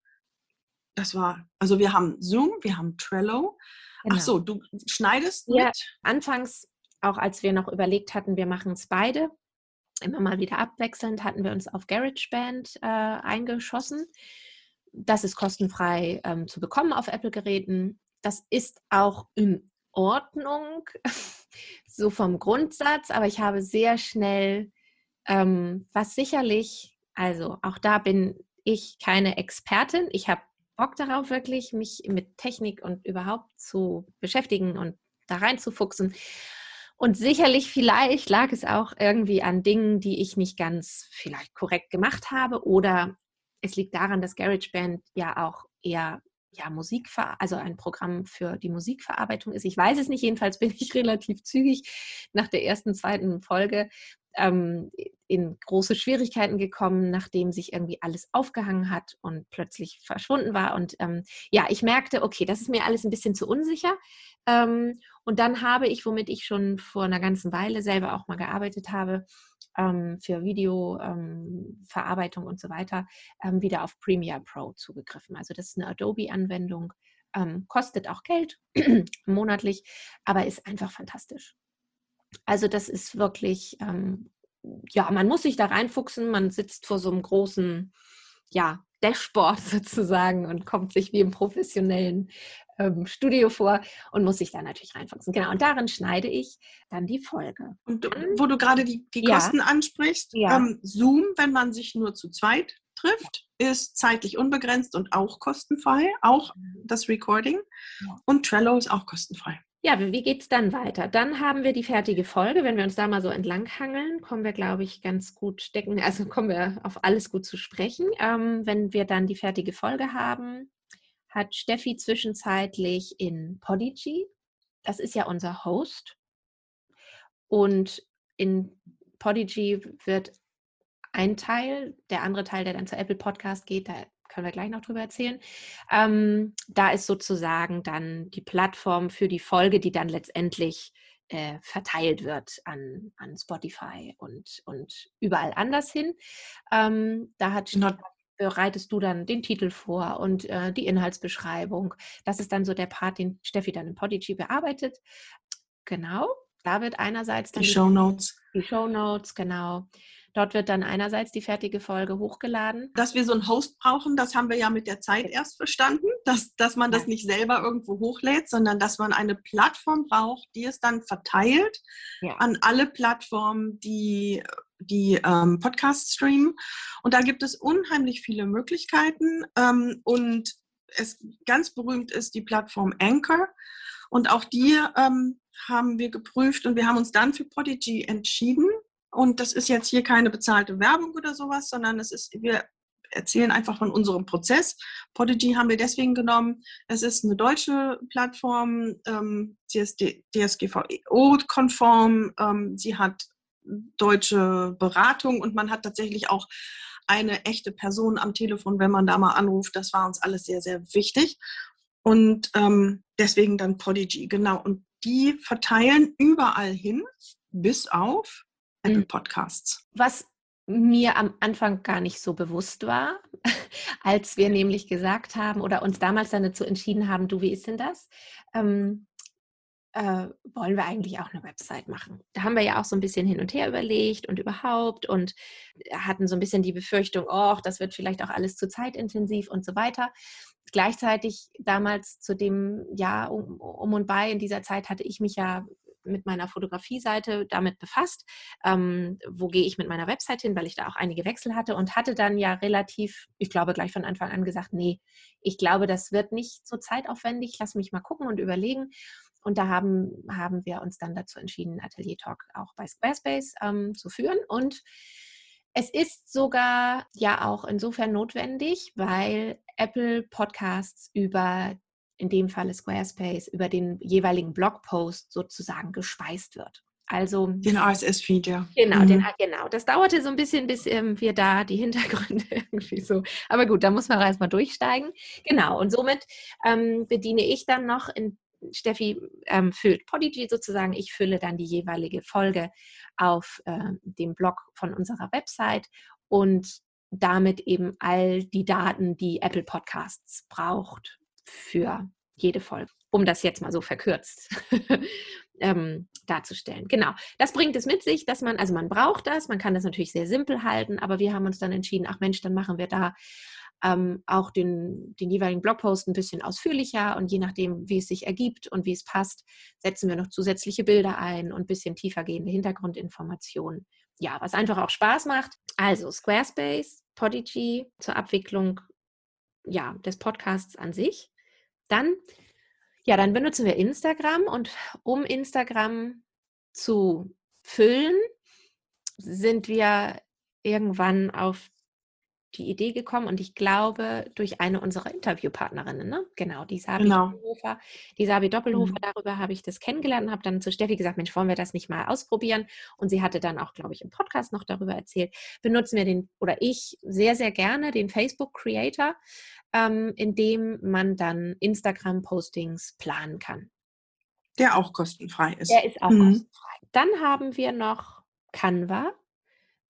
Das war, also wir haben Zoom, wir haben Trello. Genau. Ach so, du schneidest ja, mit? Anfangs, auch als wir noch überlegt hatten, wir machen es beide, immer mal wieder abwechselnd, hatten wir uns auf GarageBand äh, eingeschossen. Das ist kostenfrei ähm, zu bekommen auf Apple-Geräten. Das ist auch in Ordnung, so vom Grundsatz, aber ich habe sehr schnell, ähm, was sicherlich, also auch da bin ich keine Expertin. Ich habe Bock darauf, wirklich mich mit Technik und überhaupt zu beschäftigen und da reinzufuchsen. Und sicherlich, vielleicht lag es auch irgendwie an Dingen, die ich nicht ganz vielleicht korrekt gemacht habe. Oder es liegt daran, dass GarageBand ja auch eher ja, Musikver also ein Programm für die Musikverarbeitung ist. Ich weiß es nicht, jedenfalls bin ich relativ zügig nach der ersten, zweiten Folge ähm, in große Schwierigkeiten gekommen, nachdem sich irgendwie alles aufgehangen hat und plötzlich verschwunden war. Und ähm, ja, ich merkte, okay, das ist mir alles ein bisschen zu unsicher. Ähm, und dann habe ich, womit ich schon vor einer ganzen Weile selber auch mal gearbeitet habe, ähm, für Videoverarbeitung ähm, und so weiter ähm, wieder auf Premiere Pro zugegriffen. Also das ist eine Adobe-Anwendung, ähm, kostet auch Geld monatlich, aber ist einfach fantastisch. Also das ist wirklich, ähm, ja, man muss sich da reinfuchsen, man sitzt vor so einem großen, ja, Dashboard sozusagen und kommt sich wie im professionellen ähm, Studio vor und muss sich da natürlich reinfuchsen. Genau, und darin schneide ich dann die Folge. Und wo du gerade die, die ja. Kosten ansprichst, ja. ähm, Zoom, wenn man sich nur zu zweit trifft, ist zeitlich unbegrenzt und auch kostenfrei, auch mhm. das Recording. Und Trello ist auch kostenfrei. Ja, wie geht es dann weiter? Dann haben wir die fertige Folge. Wenn wir uns da mal so entlanghangeln, kommen wir, glaube ich, ganz gut stecken, also kommen wir auf alles gut zu sprechen. Ähm, wenn wir dann die fertige Folge haben, hat Steffi zwischenzeitlich in Podigy, das ist ja unser Host, und in Podigy wird ein Teil, der andere Teil, der dann zu Apple Podcast geht, da können wir gleich noch drüber erzählen. Ähm, da ist sozusagen dann die Plattform für die Folge, die dann letztendlich äh, verteilt wird an, an Spotify und, und überall anders hin. Ähm, da hat Not bereitest du dann den Titel vor und äh, die Inhaltsbeschreibung. Das ist dann so der Part, den Steffi dann in Podigy bearbeitet. Genau, da wird einerseits die Show Notes. Die Show Notes, genau. Dort wird dann einerseits die fertige Folge hochgeladen. Dass wir so einen Host brauchen, das haben wir ja mit der Zeit erst verstanden, dass, dass man das nicht selber irgendwo hochlädt, sondern dass man eine Plattform braucht, die es dann verteilt ja. an alle Plattformen, die die ähm, Podcasts streamen. Und da gibt es unheimlich viele Möglichkeiten. Ähm, und es ganz berühmt ist die Plattform Anchor. Und auch die ähm, haben wir geprüft und wir haben uns dann für Podigy entschieden. Und das ist jetzt hier keine bezahlte Werbung oder sowas, sondern es ist, wir erzählen einfach von unserem Prozess. Podigy haben wir deswegen genommen. Es ist eine deutsche Plattform, ähm, DSGVO-konform, ähm, sie hat deutsche Beratung und man hat tatsächlich auch eine echte Person am Telefon, wenn man da mal anruft. Das war uns alles sehr, sehr wichtig. Und ähm, deswegen dann Podigy, genau. Und die verteilen überall hin, bis auf Apple mhm. Podcasts. Was mir am Anfang gar nicht so bewusst war, als wir nämlich gesagt haben oder uns damals dann dazu entschieden haben, du, wie ist denn das? Ähm, äh, wollen wir eigentlich auch eine Website machen? Da haben wir ja auch so ein bisschen hin und her überlegt und überhaupt und hatten so ein bisschen die Befürchtung, oh, das wird vielleicht auch alles zu zeitintensiv und so weiter. Gleichzeitig damals zu dem Jahr um, um und bei in dieser Zeit hatte ich mich ja mit meiner Fotografie-Seite damit befasst. Ähm, wo gehe ich mit meiner Website hin, weil ich da auch einige Wechsel hatte und hatte dann ja relativ, ich glaube, gleich von Anfang an gesagt, nee, ich glaube, das wird nicht so zeitaufwendig. Lass mich mal gucken und überlegen. Und da haben, haben wir uns dann dazu entschieden, Atelier Talk auch bei Squarespace ähm, zu führen. Und es ist sogar ja auch insofern notwendig, weil Apple Podcasts über in dem Falle Squarespace, über den jeweiligen Blogpost sozusagen gespeist wird. Also den RSS-Feed, ja. Genau, mhm. den, genau. Das dauerte so ein bisschen, bis ähm, wir da die Hintergründe irgendwie so. Aber gut, da muss man erstmal durchsteigen. Genau. Und somit ähm, bediene ich dann noch in Steffi ähm, füllt Podigy sozusagen. Ich fülle dann die jeweilige Folge auf äh, dem Blog von unserer Website und damit eben all die Daten, die Apple Podcasts braucht für jede Folge, um das jetzt mal so verkürzt ähm, darzustellen. Genau, das bringt es mit sich, dass man, also man braucht das, man kann das natürlich sehr simpel halten, aber wir haben uns dann entschieden, ach Mensch, dann machen wir da ähm, auch den, den jeweiligen Blogpost ein bisschen ausführlicher und je nachdem, wie es sich ergibt und wie es passt, setzen wir noch zusätzliche Bilder ein und ein bisschen tiefer gehende Hintergrundinformationen. Ja, was einfach auch Spaß macht. Also Squarespace, Podigy zur Abwicklung ja, des Podcasts an sich. Dann, ja, dann benutzen wir Instagram und um Instagram zu füllen, sind wir irgendwann auf die Idee gekommen und ich glaube durch eine unserer Interviewpartnerinnen, ne? genau, die Sabi genau. Doppelhofer. Die Sabi Doppelhofer, mhm. darüber habe ich das kennengelernt und habe dann zu Steffi gesagt, Mensch, wollen wir das nicht mal ausprobieren? Und sie hatte dann auch, glaube ich, im Podcast noch darüber erzählt. Benutzen wir den, oder ich sehr, sehr gerne den Facebook Creator, ähm, in dem man dann Instagram-Postings planen kann. Der auch kostenfrei ist. Der ist auch mhm. kostenfrei. Dann haben wir noch Canva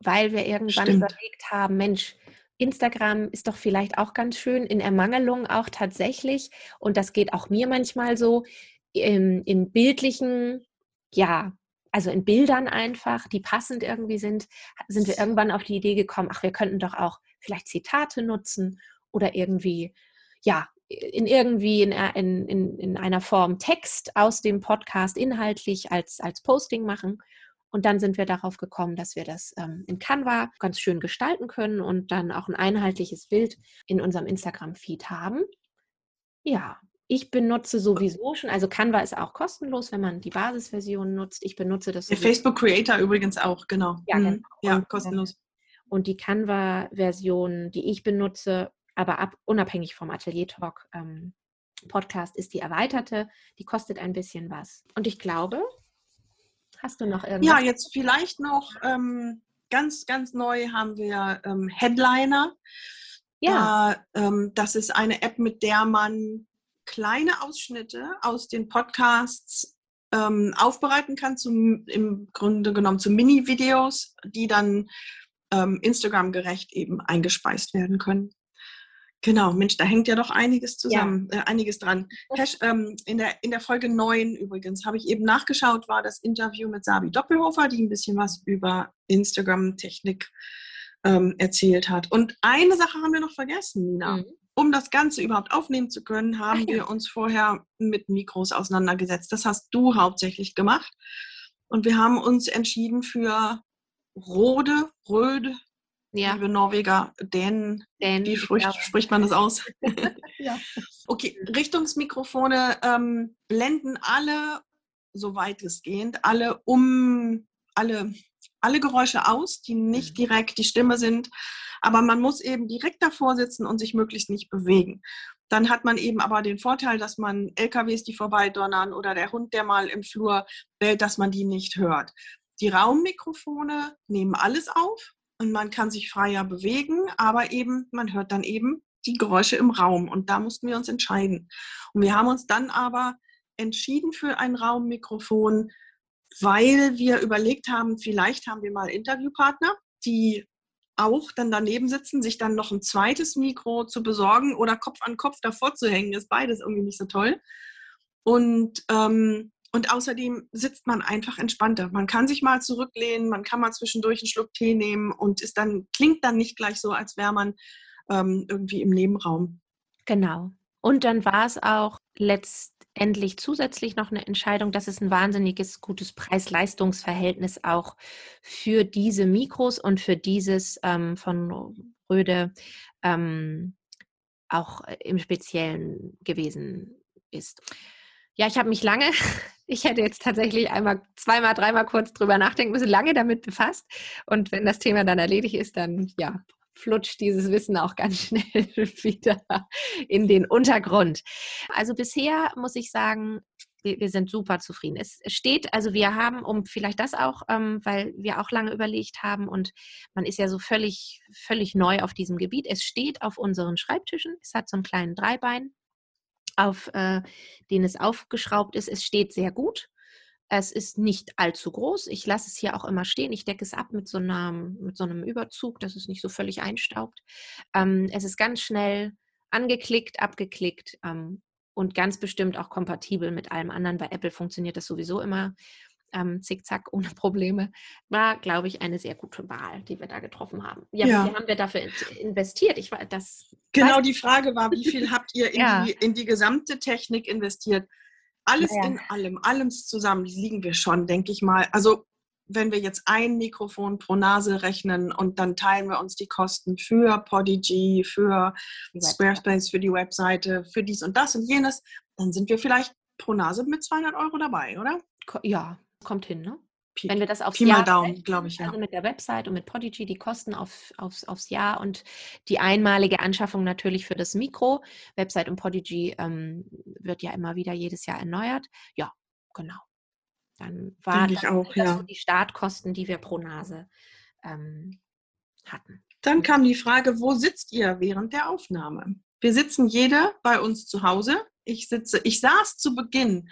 weil wir irgendwann Stimmt. überlegt haben, Mensch, Instagram ist doch vielleicht auch ganz schön in Ermangelung auch tatsächlich. Und das geht auch mir manchmal so in, in bildlichen, ja, also in Bildern einfach, die passend irgendwie sind, sind wir irgendwann auf die Idee gekommen, ach, wir könnten doch auch vielleicht Zitate nutzen oder irgendwie, ja, in irgendwie in, in, in, in einer Form Text aus dem Podcast inhaltlich als, als Posting machen. Und dann sind wir darauf gekommen, dass wir das ähm, in Canva ganz schön gestalten können und dann auch ein einheitliches Bild in unserem Instagram-Feed haben. Ja, ich benutze sowieso schon, also Canva ist auch kostenlos, wenn man die Basisversion nutzt. Ich benutze das. Der Facebook Creator übrigens auch, genau. Ja, mhm. genau. Ja, und, kostenlos. Und die Canva-Version, die ich benutze, aber ab, unabhängig vom Atelier Talk ähm, Podcast, ist die erweiterte. Die kostet ein bisschen was. Und ich glaube, Hast du noch irgendwas? Ja, jetzt vielleicht noch ähm, ganz, ganz neu haben wir ähm, Headliner. Ja. Da, ähm, das ist eine App, mit der man kleine Ausschnitte aus den Podcasts ähm, aufbereiten kann, zum, im Grunde genommen zu Mini-Videos, die dann ähm, Instagram-gerecht eben eingespeist werden können. Genau, Mensch, da hängt ja doch einiges zusammen, ja. äh, einiges dran. Hash, ähm, in, der, in der Folge 9 übrigens habe ich eben nachgeschaut, war das Interview mit Sabi Doppelhofer, die ein bisschen was über Instagram-Technik ähm, erzählt hat. Und eine Sache haben wir noch vergessen, Nina. Mhm. Um das Ganze überhaupt aufnehmen zu können, haben ja. wir uns vorher mit Mikros auseinandergesetzt. Das hast du hauptsächlich gemacht. Und wir haben uns entschieden für Rode, Röde, ja. liebe Norweger, Dänen, Dänen wie spricht, ja. spricht, man das aus? ja. Okay, Richtungsmikrofone ähm, blenden alle, so weitestgehend, alle um alle, alle Geräusche aus, die nicht mhm. direkt die Stimme sind. Aber man muss eben direkt davor sitzen und sich möglichst nicht bewegen. Dann hat man eben aber den Vorteil, dass man LKWs, die vorbeidonnern oder der Hund, der mal im Flur bellt, dass man die nicht hört. Die Raummikrofone nehmen alles auf, und man kann sich freier bewegen, aber eben, man hört dann eben die Geräusche im Raum und da mussten wir uns entscheiden. Und wir haben uns dann aber entschieden für ein Raummikrofon, weil wir überlegt haben, vielleicht haben wir mal Interviewpartner, die auch dann daneben sitzen, sich dann noch ein zweites Mikro zu besorgen oder Kopf an Kopf davor zu hängen, ist beides irgendwie nicht so toll. Und ähm, und außerdem sitzt man einfach entspannter. Man kann sich mal zurücklehnen, man kann mal zwischendurch einen Schluck Tee nehmen und ist dann, klingt dann nicht gleich so, als wäre man ähm, irgendwie im Nebenraum. Genau. Und dann war es auch letztendlich zusätzlich noch eine Entscheidung, dass es ein wahnsinniges gutes Preis-Leistungs-Verhältnis auch für diese Mikros und für dieses ähm, von Röde ähm, auch im Speziellen gewesen ist. Ja, ich habe mich lange, ich hätte jetzt tatsächlich einmal, zweimal, dreimal kurz drüber nachdenken müssen, lange damit befasst. Und wenn das Thema dann erledigt ist, dann ja, flutscht dieses Wissen auch ganz schnell wieder in den Untergrund. Also bisher muss ich sagen, wir, sind super zufrieden. Es steht, also wir haben, um vielleicht das auch, ähm, weil wir auch lange überlegt haben und man ist ja so völlig, völlig neu auf diesem Gebiet. Es steht auf unseren Schreibtischen. Es hat so einen kleinen Dreibein auf äh, den es aufgeschraubt ist. Es steht sehr gut. Es ist nicht allzu groß. Ich lasse es hier auch immer stehen. Ich decke es ab mit so, einer, mit so einem Überzug, dass es nicht so völlig einstaubt. Ähm, es ist ganz schnell angeklickt, abgeklickt ähm, und ganz bestimmt auch kompatibel mit allem anderen. Bei Apple funktioniert das sowieso immer ähm, zickzack ohne Probleme, war, glaube ich, eine sehr gute Wahl, die wir da getroffen haben. Ja, ja. wie viel haben wir dafür investiert? Ich war das. Genau, die Frage war, wie viel habt ihr in, ja. die, in die gesamte Technik investiert? Alles ja. in allem, allem zusammen liegen wir schon, denke ich mal. Also wenn wir jetzt ein Mikrofon pro Nase rechnen und dann teilen wir uns die Kosten für Podigy, für Squarespace, für die Webseite, für dies und das und jenes, dann sind wir vielleicht pro Nase mit 200 Euro dabei, oder? Ja, kommt hin, ne? Pi, Wenn wir das aufs Pi Jahr Daumen, glaube ich, ja. Also mit der Website und mit Podigy die Kosten auf, aufs, aufs Jahr und die einmalige Anschaffung natürlich für das Mikro. Website und Podigy ähm, wird ja immer wieder jedes Jahr erneuert. Ja, genau. Dann waren das ja. die Startkosten, die wir pro Nase ähm, hatten. Dann kam die Frage, wo sitzt ihr während der Aufnahme? Wir sitzen jede bei uns zu Hause. Ich sitze, ich saß zu Beginn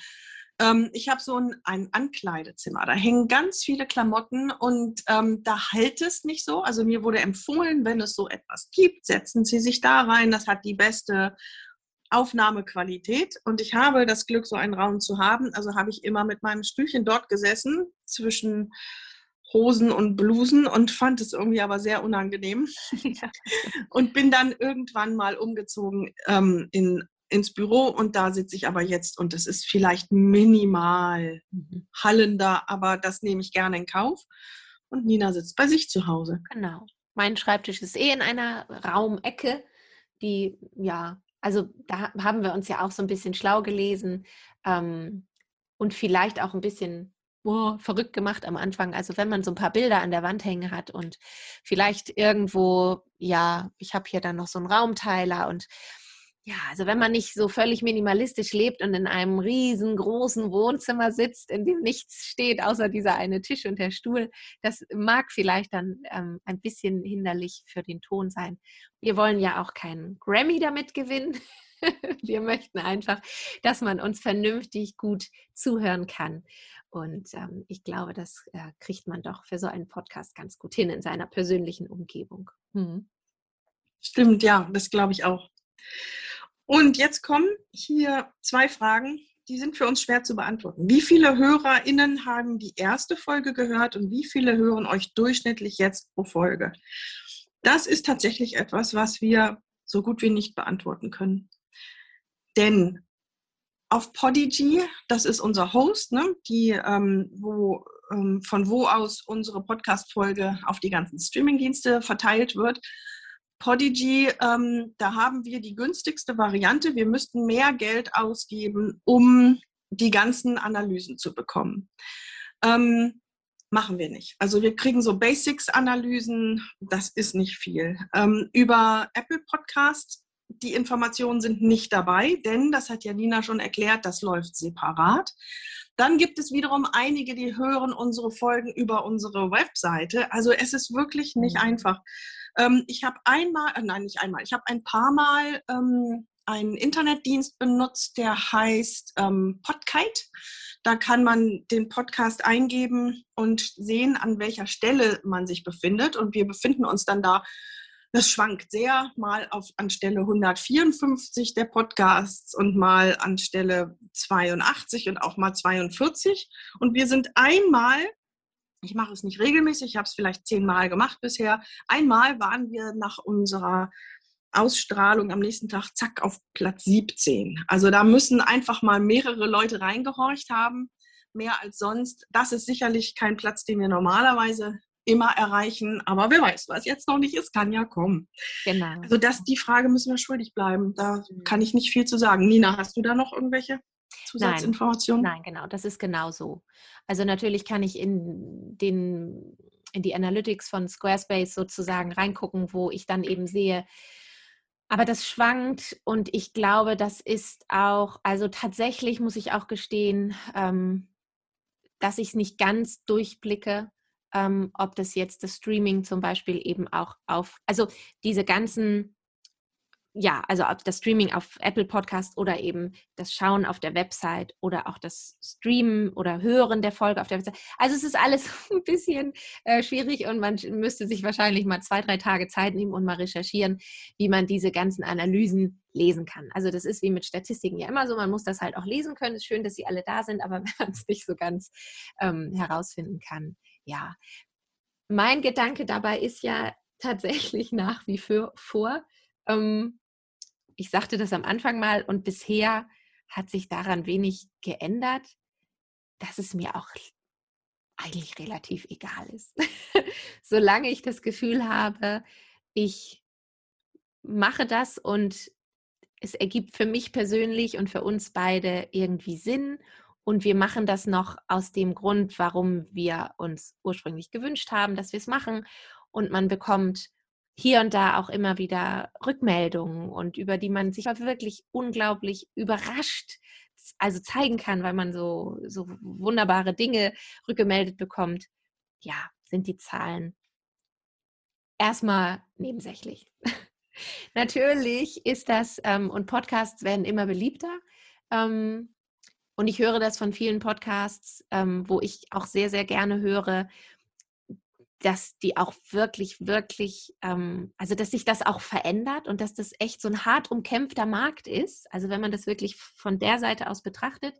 Ähm, ich habe so ein, ein Ankleidezimmer. Da hängen ganz viele Klamotten und ähm, da hält es nicht so. Also mir wurde empfohlen, wenn es so etwas gibt, setzen Sie sich da rein. Das hat die beste Aufnahmequalität. Und ich habe das Glück, so einen Raum zu haben. Also habe ich immer mit meinem Stühlchen dort gesessen zwischen Hosen und Blusen und fand es irgendwie aber sehr unangenehm. und bin dann irgendwann mal umgezogen ähm, in, ins Büro und da sitze ich aber jetzt und es ist vielleicht minimal mhm. hallender, aber das nehme ich gerne in Kauf. Und Nina sitzt bei sich zu Hause. Genau. Mein Schreibtisch ist eh in einer Raumecke, die, ja, also da haben wir uns ja auch so ein bisschen schlau gelesen ähm, und vielleicht auch ein bisschen oh, verrückt gemacht am Anfang. Also wenn man so ein paar Bilder an der Wand hängen hat und vielleicht irgendwo, ja, ich habe hier dann noch so einen Raumteiler und ja, also wenn man nicht so völlig minimalistisch lebt und in einem riesengroßen Wohnzimmer sitzt, in dem nichts steht, außer dieser eine Tisch und der Stuhl, das mag vielleicht dann ähm, ein bisschen hinderlich für den Ton sein. Wir wollen ja auch keinen Grammy damit gewinnen. Wir möchten einfach, dass man uns vernünftig gut zuhören kann. Und ähm, ich glaube, das äh, kriegt man doch für so einen Podcast ganz gut hin in seiner persönlichen Umgebung. Hm. Stimmt, ja, das glaube ich auch. Und jetzt kommen hier zwei Fragen, die sind für uns schwer zu beantworten. Wie viele HörerInnen haben die erste Folge gehört und wie viele hören euch durchschnittlich jetzt pro Folge? Das ist tatsächlich etwas, was wir so gut wie nicht beantworten können. Denn auf Podigy, das ist unser Host, ne, die, ähm, wo, ähm, von wo aus unsere Podcast-Folge auf die ganzen Streaming-Dienste verteilt wird. Podigy, ähm, da haben wir die günstigste Variante. Wir müssten mehr Geld ausgeben, um die ganzen Analysen zu bekommen. Ähm, machen wir nicht. Also wir kriegen so Basics-Analysen, das ist nicht viel. Ähm, über Apple Podcasts die Informationen sind nicht dabei, denn, das hat Janina schon erklärt, das läuft separat. Dann gibt es wiederum einige, die hören unsere Folgen über unsere Webseite. Also es ist wirklich nicht mhm. einfach. Ähm, ich habe einmal, äh, nein, nicht einmal, ich habe ein paar Mal ähm, einen Internetdienst benutzt, der heißt ähm, Podkite. Da kann man den Podcast eingeben und sehen, an welcher Stelle man sich befindet. Und wir befinden uns dann da das schwankt sehr, mal auf anstelle 154 der Podcasts und mal anstelle 82 und auch mal 42. Und wir sind einmal, ich mache es nicht regelmäßig, ich habe es vielleicht zehnmal gemacht bisher, einmal waren wir nach unserer Ausstrahlung am nächsten Tag zack auf Platz 17. Also da müssen einfach mal mehrere Leute reingehorcht haben, mehr als sonst. Das ist sicherlich kein Platz, den wir normalerweise immer erreichen. Aber wer weiß, was jetzt noch nicht ist, kann ja kommen. Genau. Also das, die Frage müssen wir schuldig bleiben. Da mhm. kann ich nicht viel zu sagen. Nina, hast du da noch irgendwelche Zusatzinformationen? Nein, nein genau, das ist genau so. Also natürlich kann ich in den in die Analytics von Squarespace sozusagen reingucken, wo ich dann eben sehe, aber das schwankt und ich glaube, das ist auch, also tatsächlich muss ich auch gestehen, ähm, dass ich es nicht ganz durchblicke ähm, ob das jetzt das Streaming zum Beispiel eben auch auf, also diese ganzen, ja, also ob das Streaming auf Apple Podcast oder eben das Schauen auf der Website oder auch das Streamen oder Hören der Folge auf der Website. Also es ist alles ein bisschen äh, schwierig und man müsste sich wahrscheinlich mal zwei, drei Tage Zeit nehmen und mal recherchieren, wie man diese ganzen Analysen lesen kann. Also das ist wie mit Statistiken ja immer so, man muss das halt auch lesen können. Es ist schön, dass sie alle da sind, aber wenn man es nicht so ganz ähm, herausfinden kann, ja, mein Gedanke dabei ist ja tatsächlich nach wie vor, ähm, ich sagte das am Anfang mal und bisher hat sich daran wenig geändert, dass es mir auch eigentlich relativ egal ist. Solange ich das Gefühl habe, ich mache das und es ergibt für mich persönlich und für uns beide irgendwie Sinn und wir machen das noch aus dem Grund, warum wir uns ursprünglich gewünscht haben, dass wir es machen. Und man bekommt hier und da auch immer wieder Rückmeldungen und über die man sich wirklich unglaublich überrascht also zeigen kann, weil man so, so wunderbare Dinge rückgemeldet bekommt. Ja, sind die Zahlen erstmal nebensächlich. Natürlich ist das, ähm, und Podcasts werden immer beliebter. Ähm, Und ich höre das von vielen Podcasts, ähm, wo ich auch sehr, sehr gerne höre, dass die auch wirklich, wirklich, ähm, also dass sich das auch verändert und dass das echt so ein hart umkämpfter Markt ist. Also wenn man das wirklich von der Seite aus betrachtet.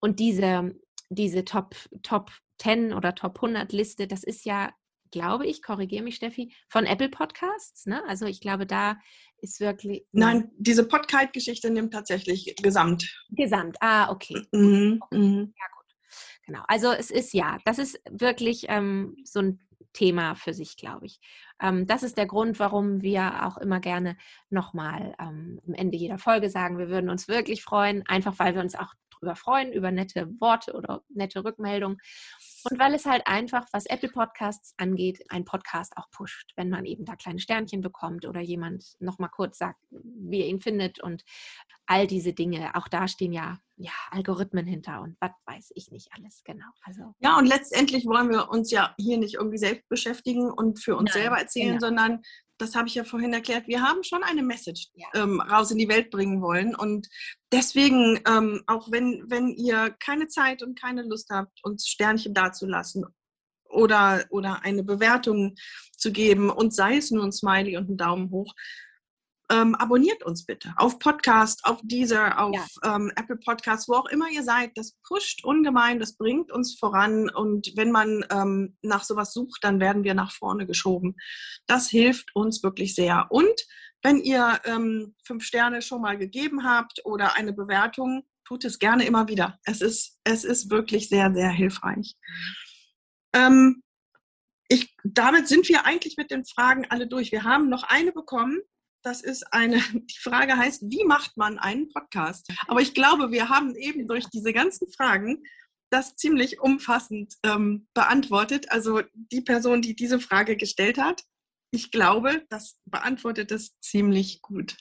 Und diese, diese Top, Top 10 oder Top 100 Liste, das ist ja, glaube ich, korrigiere mich, Steffi, von Apple Podcasts. Ne? Also ich glaube, da ist wirklich. Nein, diese Podcast-Geschichte nimmt tatsächlich Gesamt. Gesamt, ah, okay. Mhm, okay. Mhm. Ja, gut. Genau. Also es ist ja, das ist wirklich ähm, so ein Thema für sich, glaube ich. Ähm, das ist der Grund, warum wir auch immer gerne nochmal ähm, am Ende jeder Folge sagen, wir würden uns wirklich freuen, einfach weil wir uns auch darüber freuen, über nette Worte oder nette Rückmeldungen. Und weil es halt einfach, was Apple Podcasts angeht, ein Podcast auch pusht, wenn man eben da kleine Sternchen bekommt oder jemand nochmal kurz sagt, wie er ihn findet und all diese Dinge. Auch da stehen ja, ja Algorithmen hinter und was weiß ich nicht alles genau. Also, ja, und letztendlich wollen wir uns ja hier nicht irgendwie selbst beschäftigen und für uns Nein, selber erzählen, genau. sondern das habe ich ja vorhin erklärt, wir haben schon eine Message ja. ähm, raus in die Welt bringen wollen. Und deswegen, ähm, auch wenn, wenn ihr keine Zeit und keine Lust habt, uns Sternchen dazulassen oder, oder eine Bewertung zu geben und sei es nur ein Smiley und ein Daumen hoch, ähm, abonniert uns bitte auf Podcast, auf Deezer, auf ja. ähm, Apple Podcasts, wo auch immer ihr seid. Das pusht ungemein, das bringt uns voran. Und wenn man ähm, nach sowas sucht, dann werden wir nach vorne geschoben. Das hilft uns wirklich sehr. Und wenn ihr ähm, fünf Sterne schon mal gegeben habt oder eine Bewertung, tut es gerne immer wieder. Es ist, es ist wirklich sehr, sehr hilfreich. Ähm, ich, damit sind wir eigentlich mit den Fragen alle durch. Wir haben noch eine bekommen das ist eine, die Frage heißt, wie macht man einen Podcast? Aber ich glaube, wir haben eben durch diese ganzen Fragen das ziemlich umfassend ähm, beantwortet. Also die Person, die diese Frage gestellt hat, ich glaube, das beantwortet es ziemlich gut.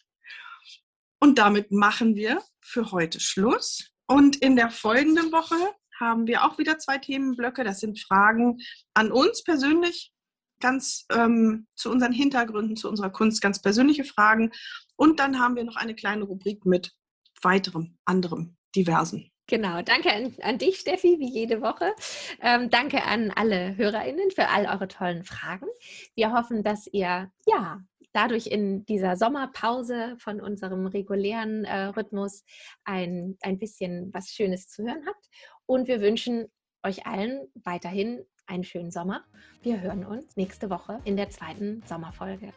Und damit machen wir für heute Schluss. Und in der folgenden Woche haben wir auch wieder zwei Themenblöcke. Das sind Fragen an uns persönlich ganz ähm, zu unseren Hintergründen, zu unserer Kunst, ganz persönliche Fragen. Und dann haben wir noch eine kleine Rubrik mit weiterem, anderem, diversen. Genau, danke an, an, dich, Steffi, wie jede Woche. Ähm, danke an alle HörerInnen für all eure tollen Fragen. Wir hoffen, dass ihr ja dadurch in dieser Sommerpause von unserem regulären äh, Rhythmus ein, ein bisschen was Schönes zu hören habt. Und wir wünschen euch allen weiterhin einen schönen Sommer. Wir hören uns nächste Woche in der zweiten Sommerfolge.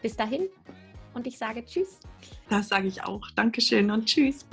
Bis dahin und ich sage Tschüss. Das sage ich auch. Dankeschön und Tschüss.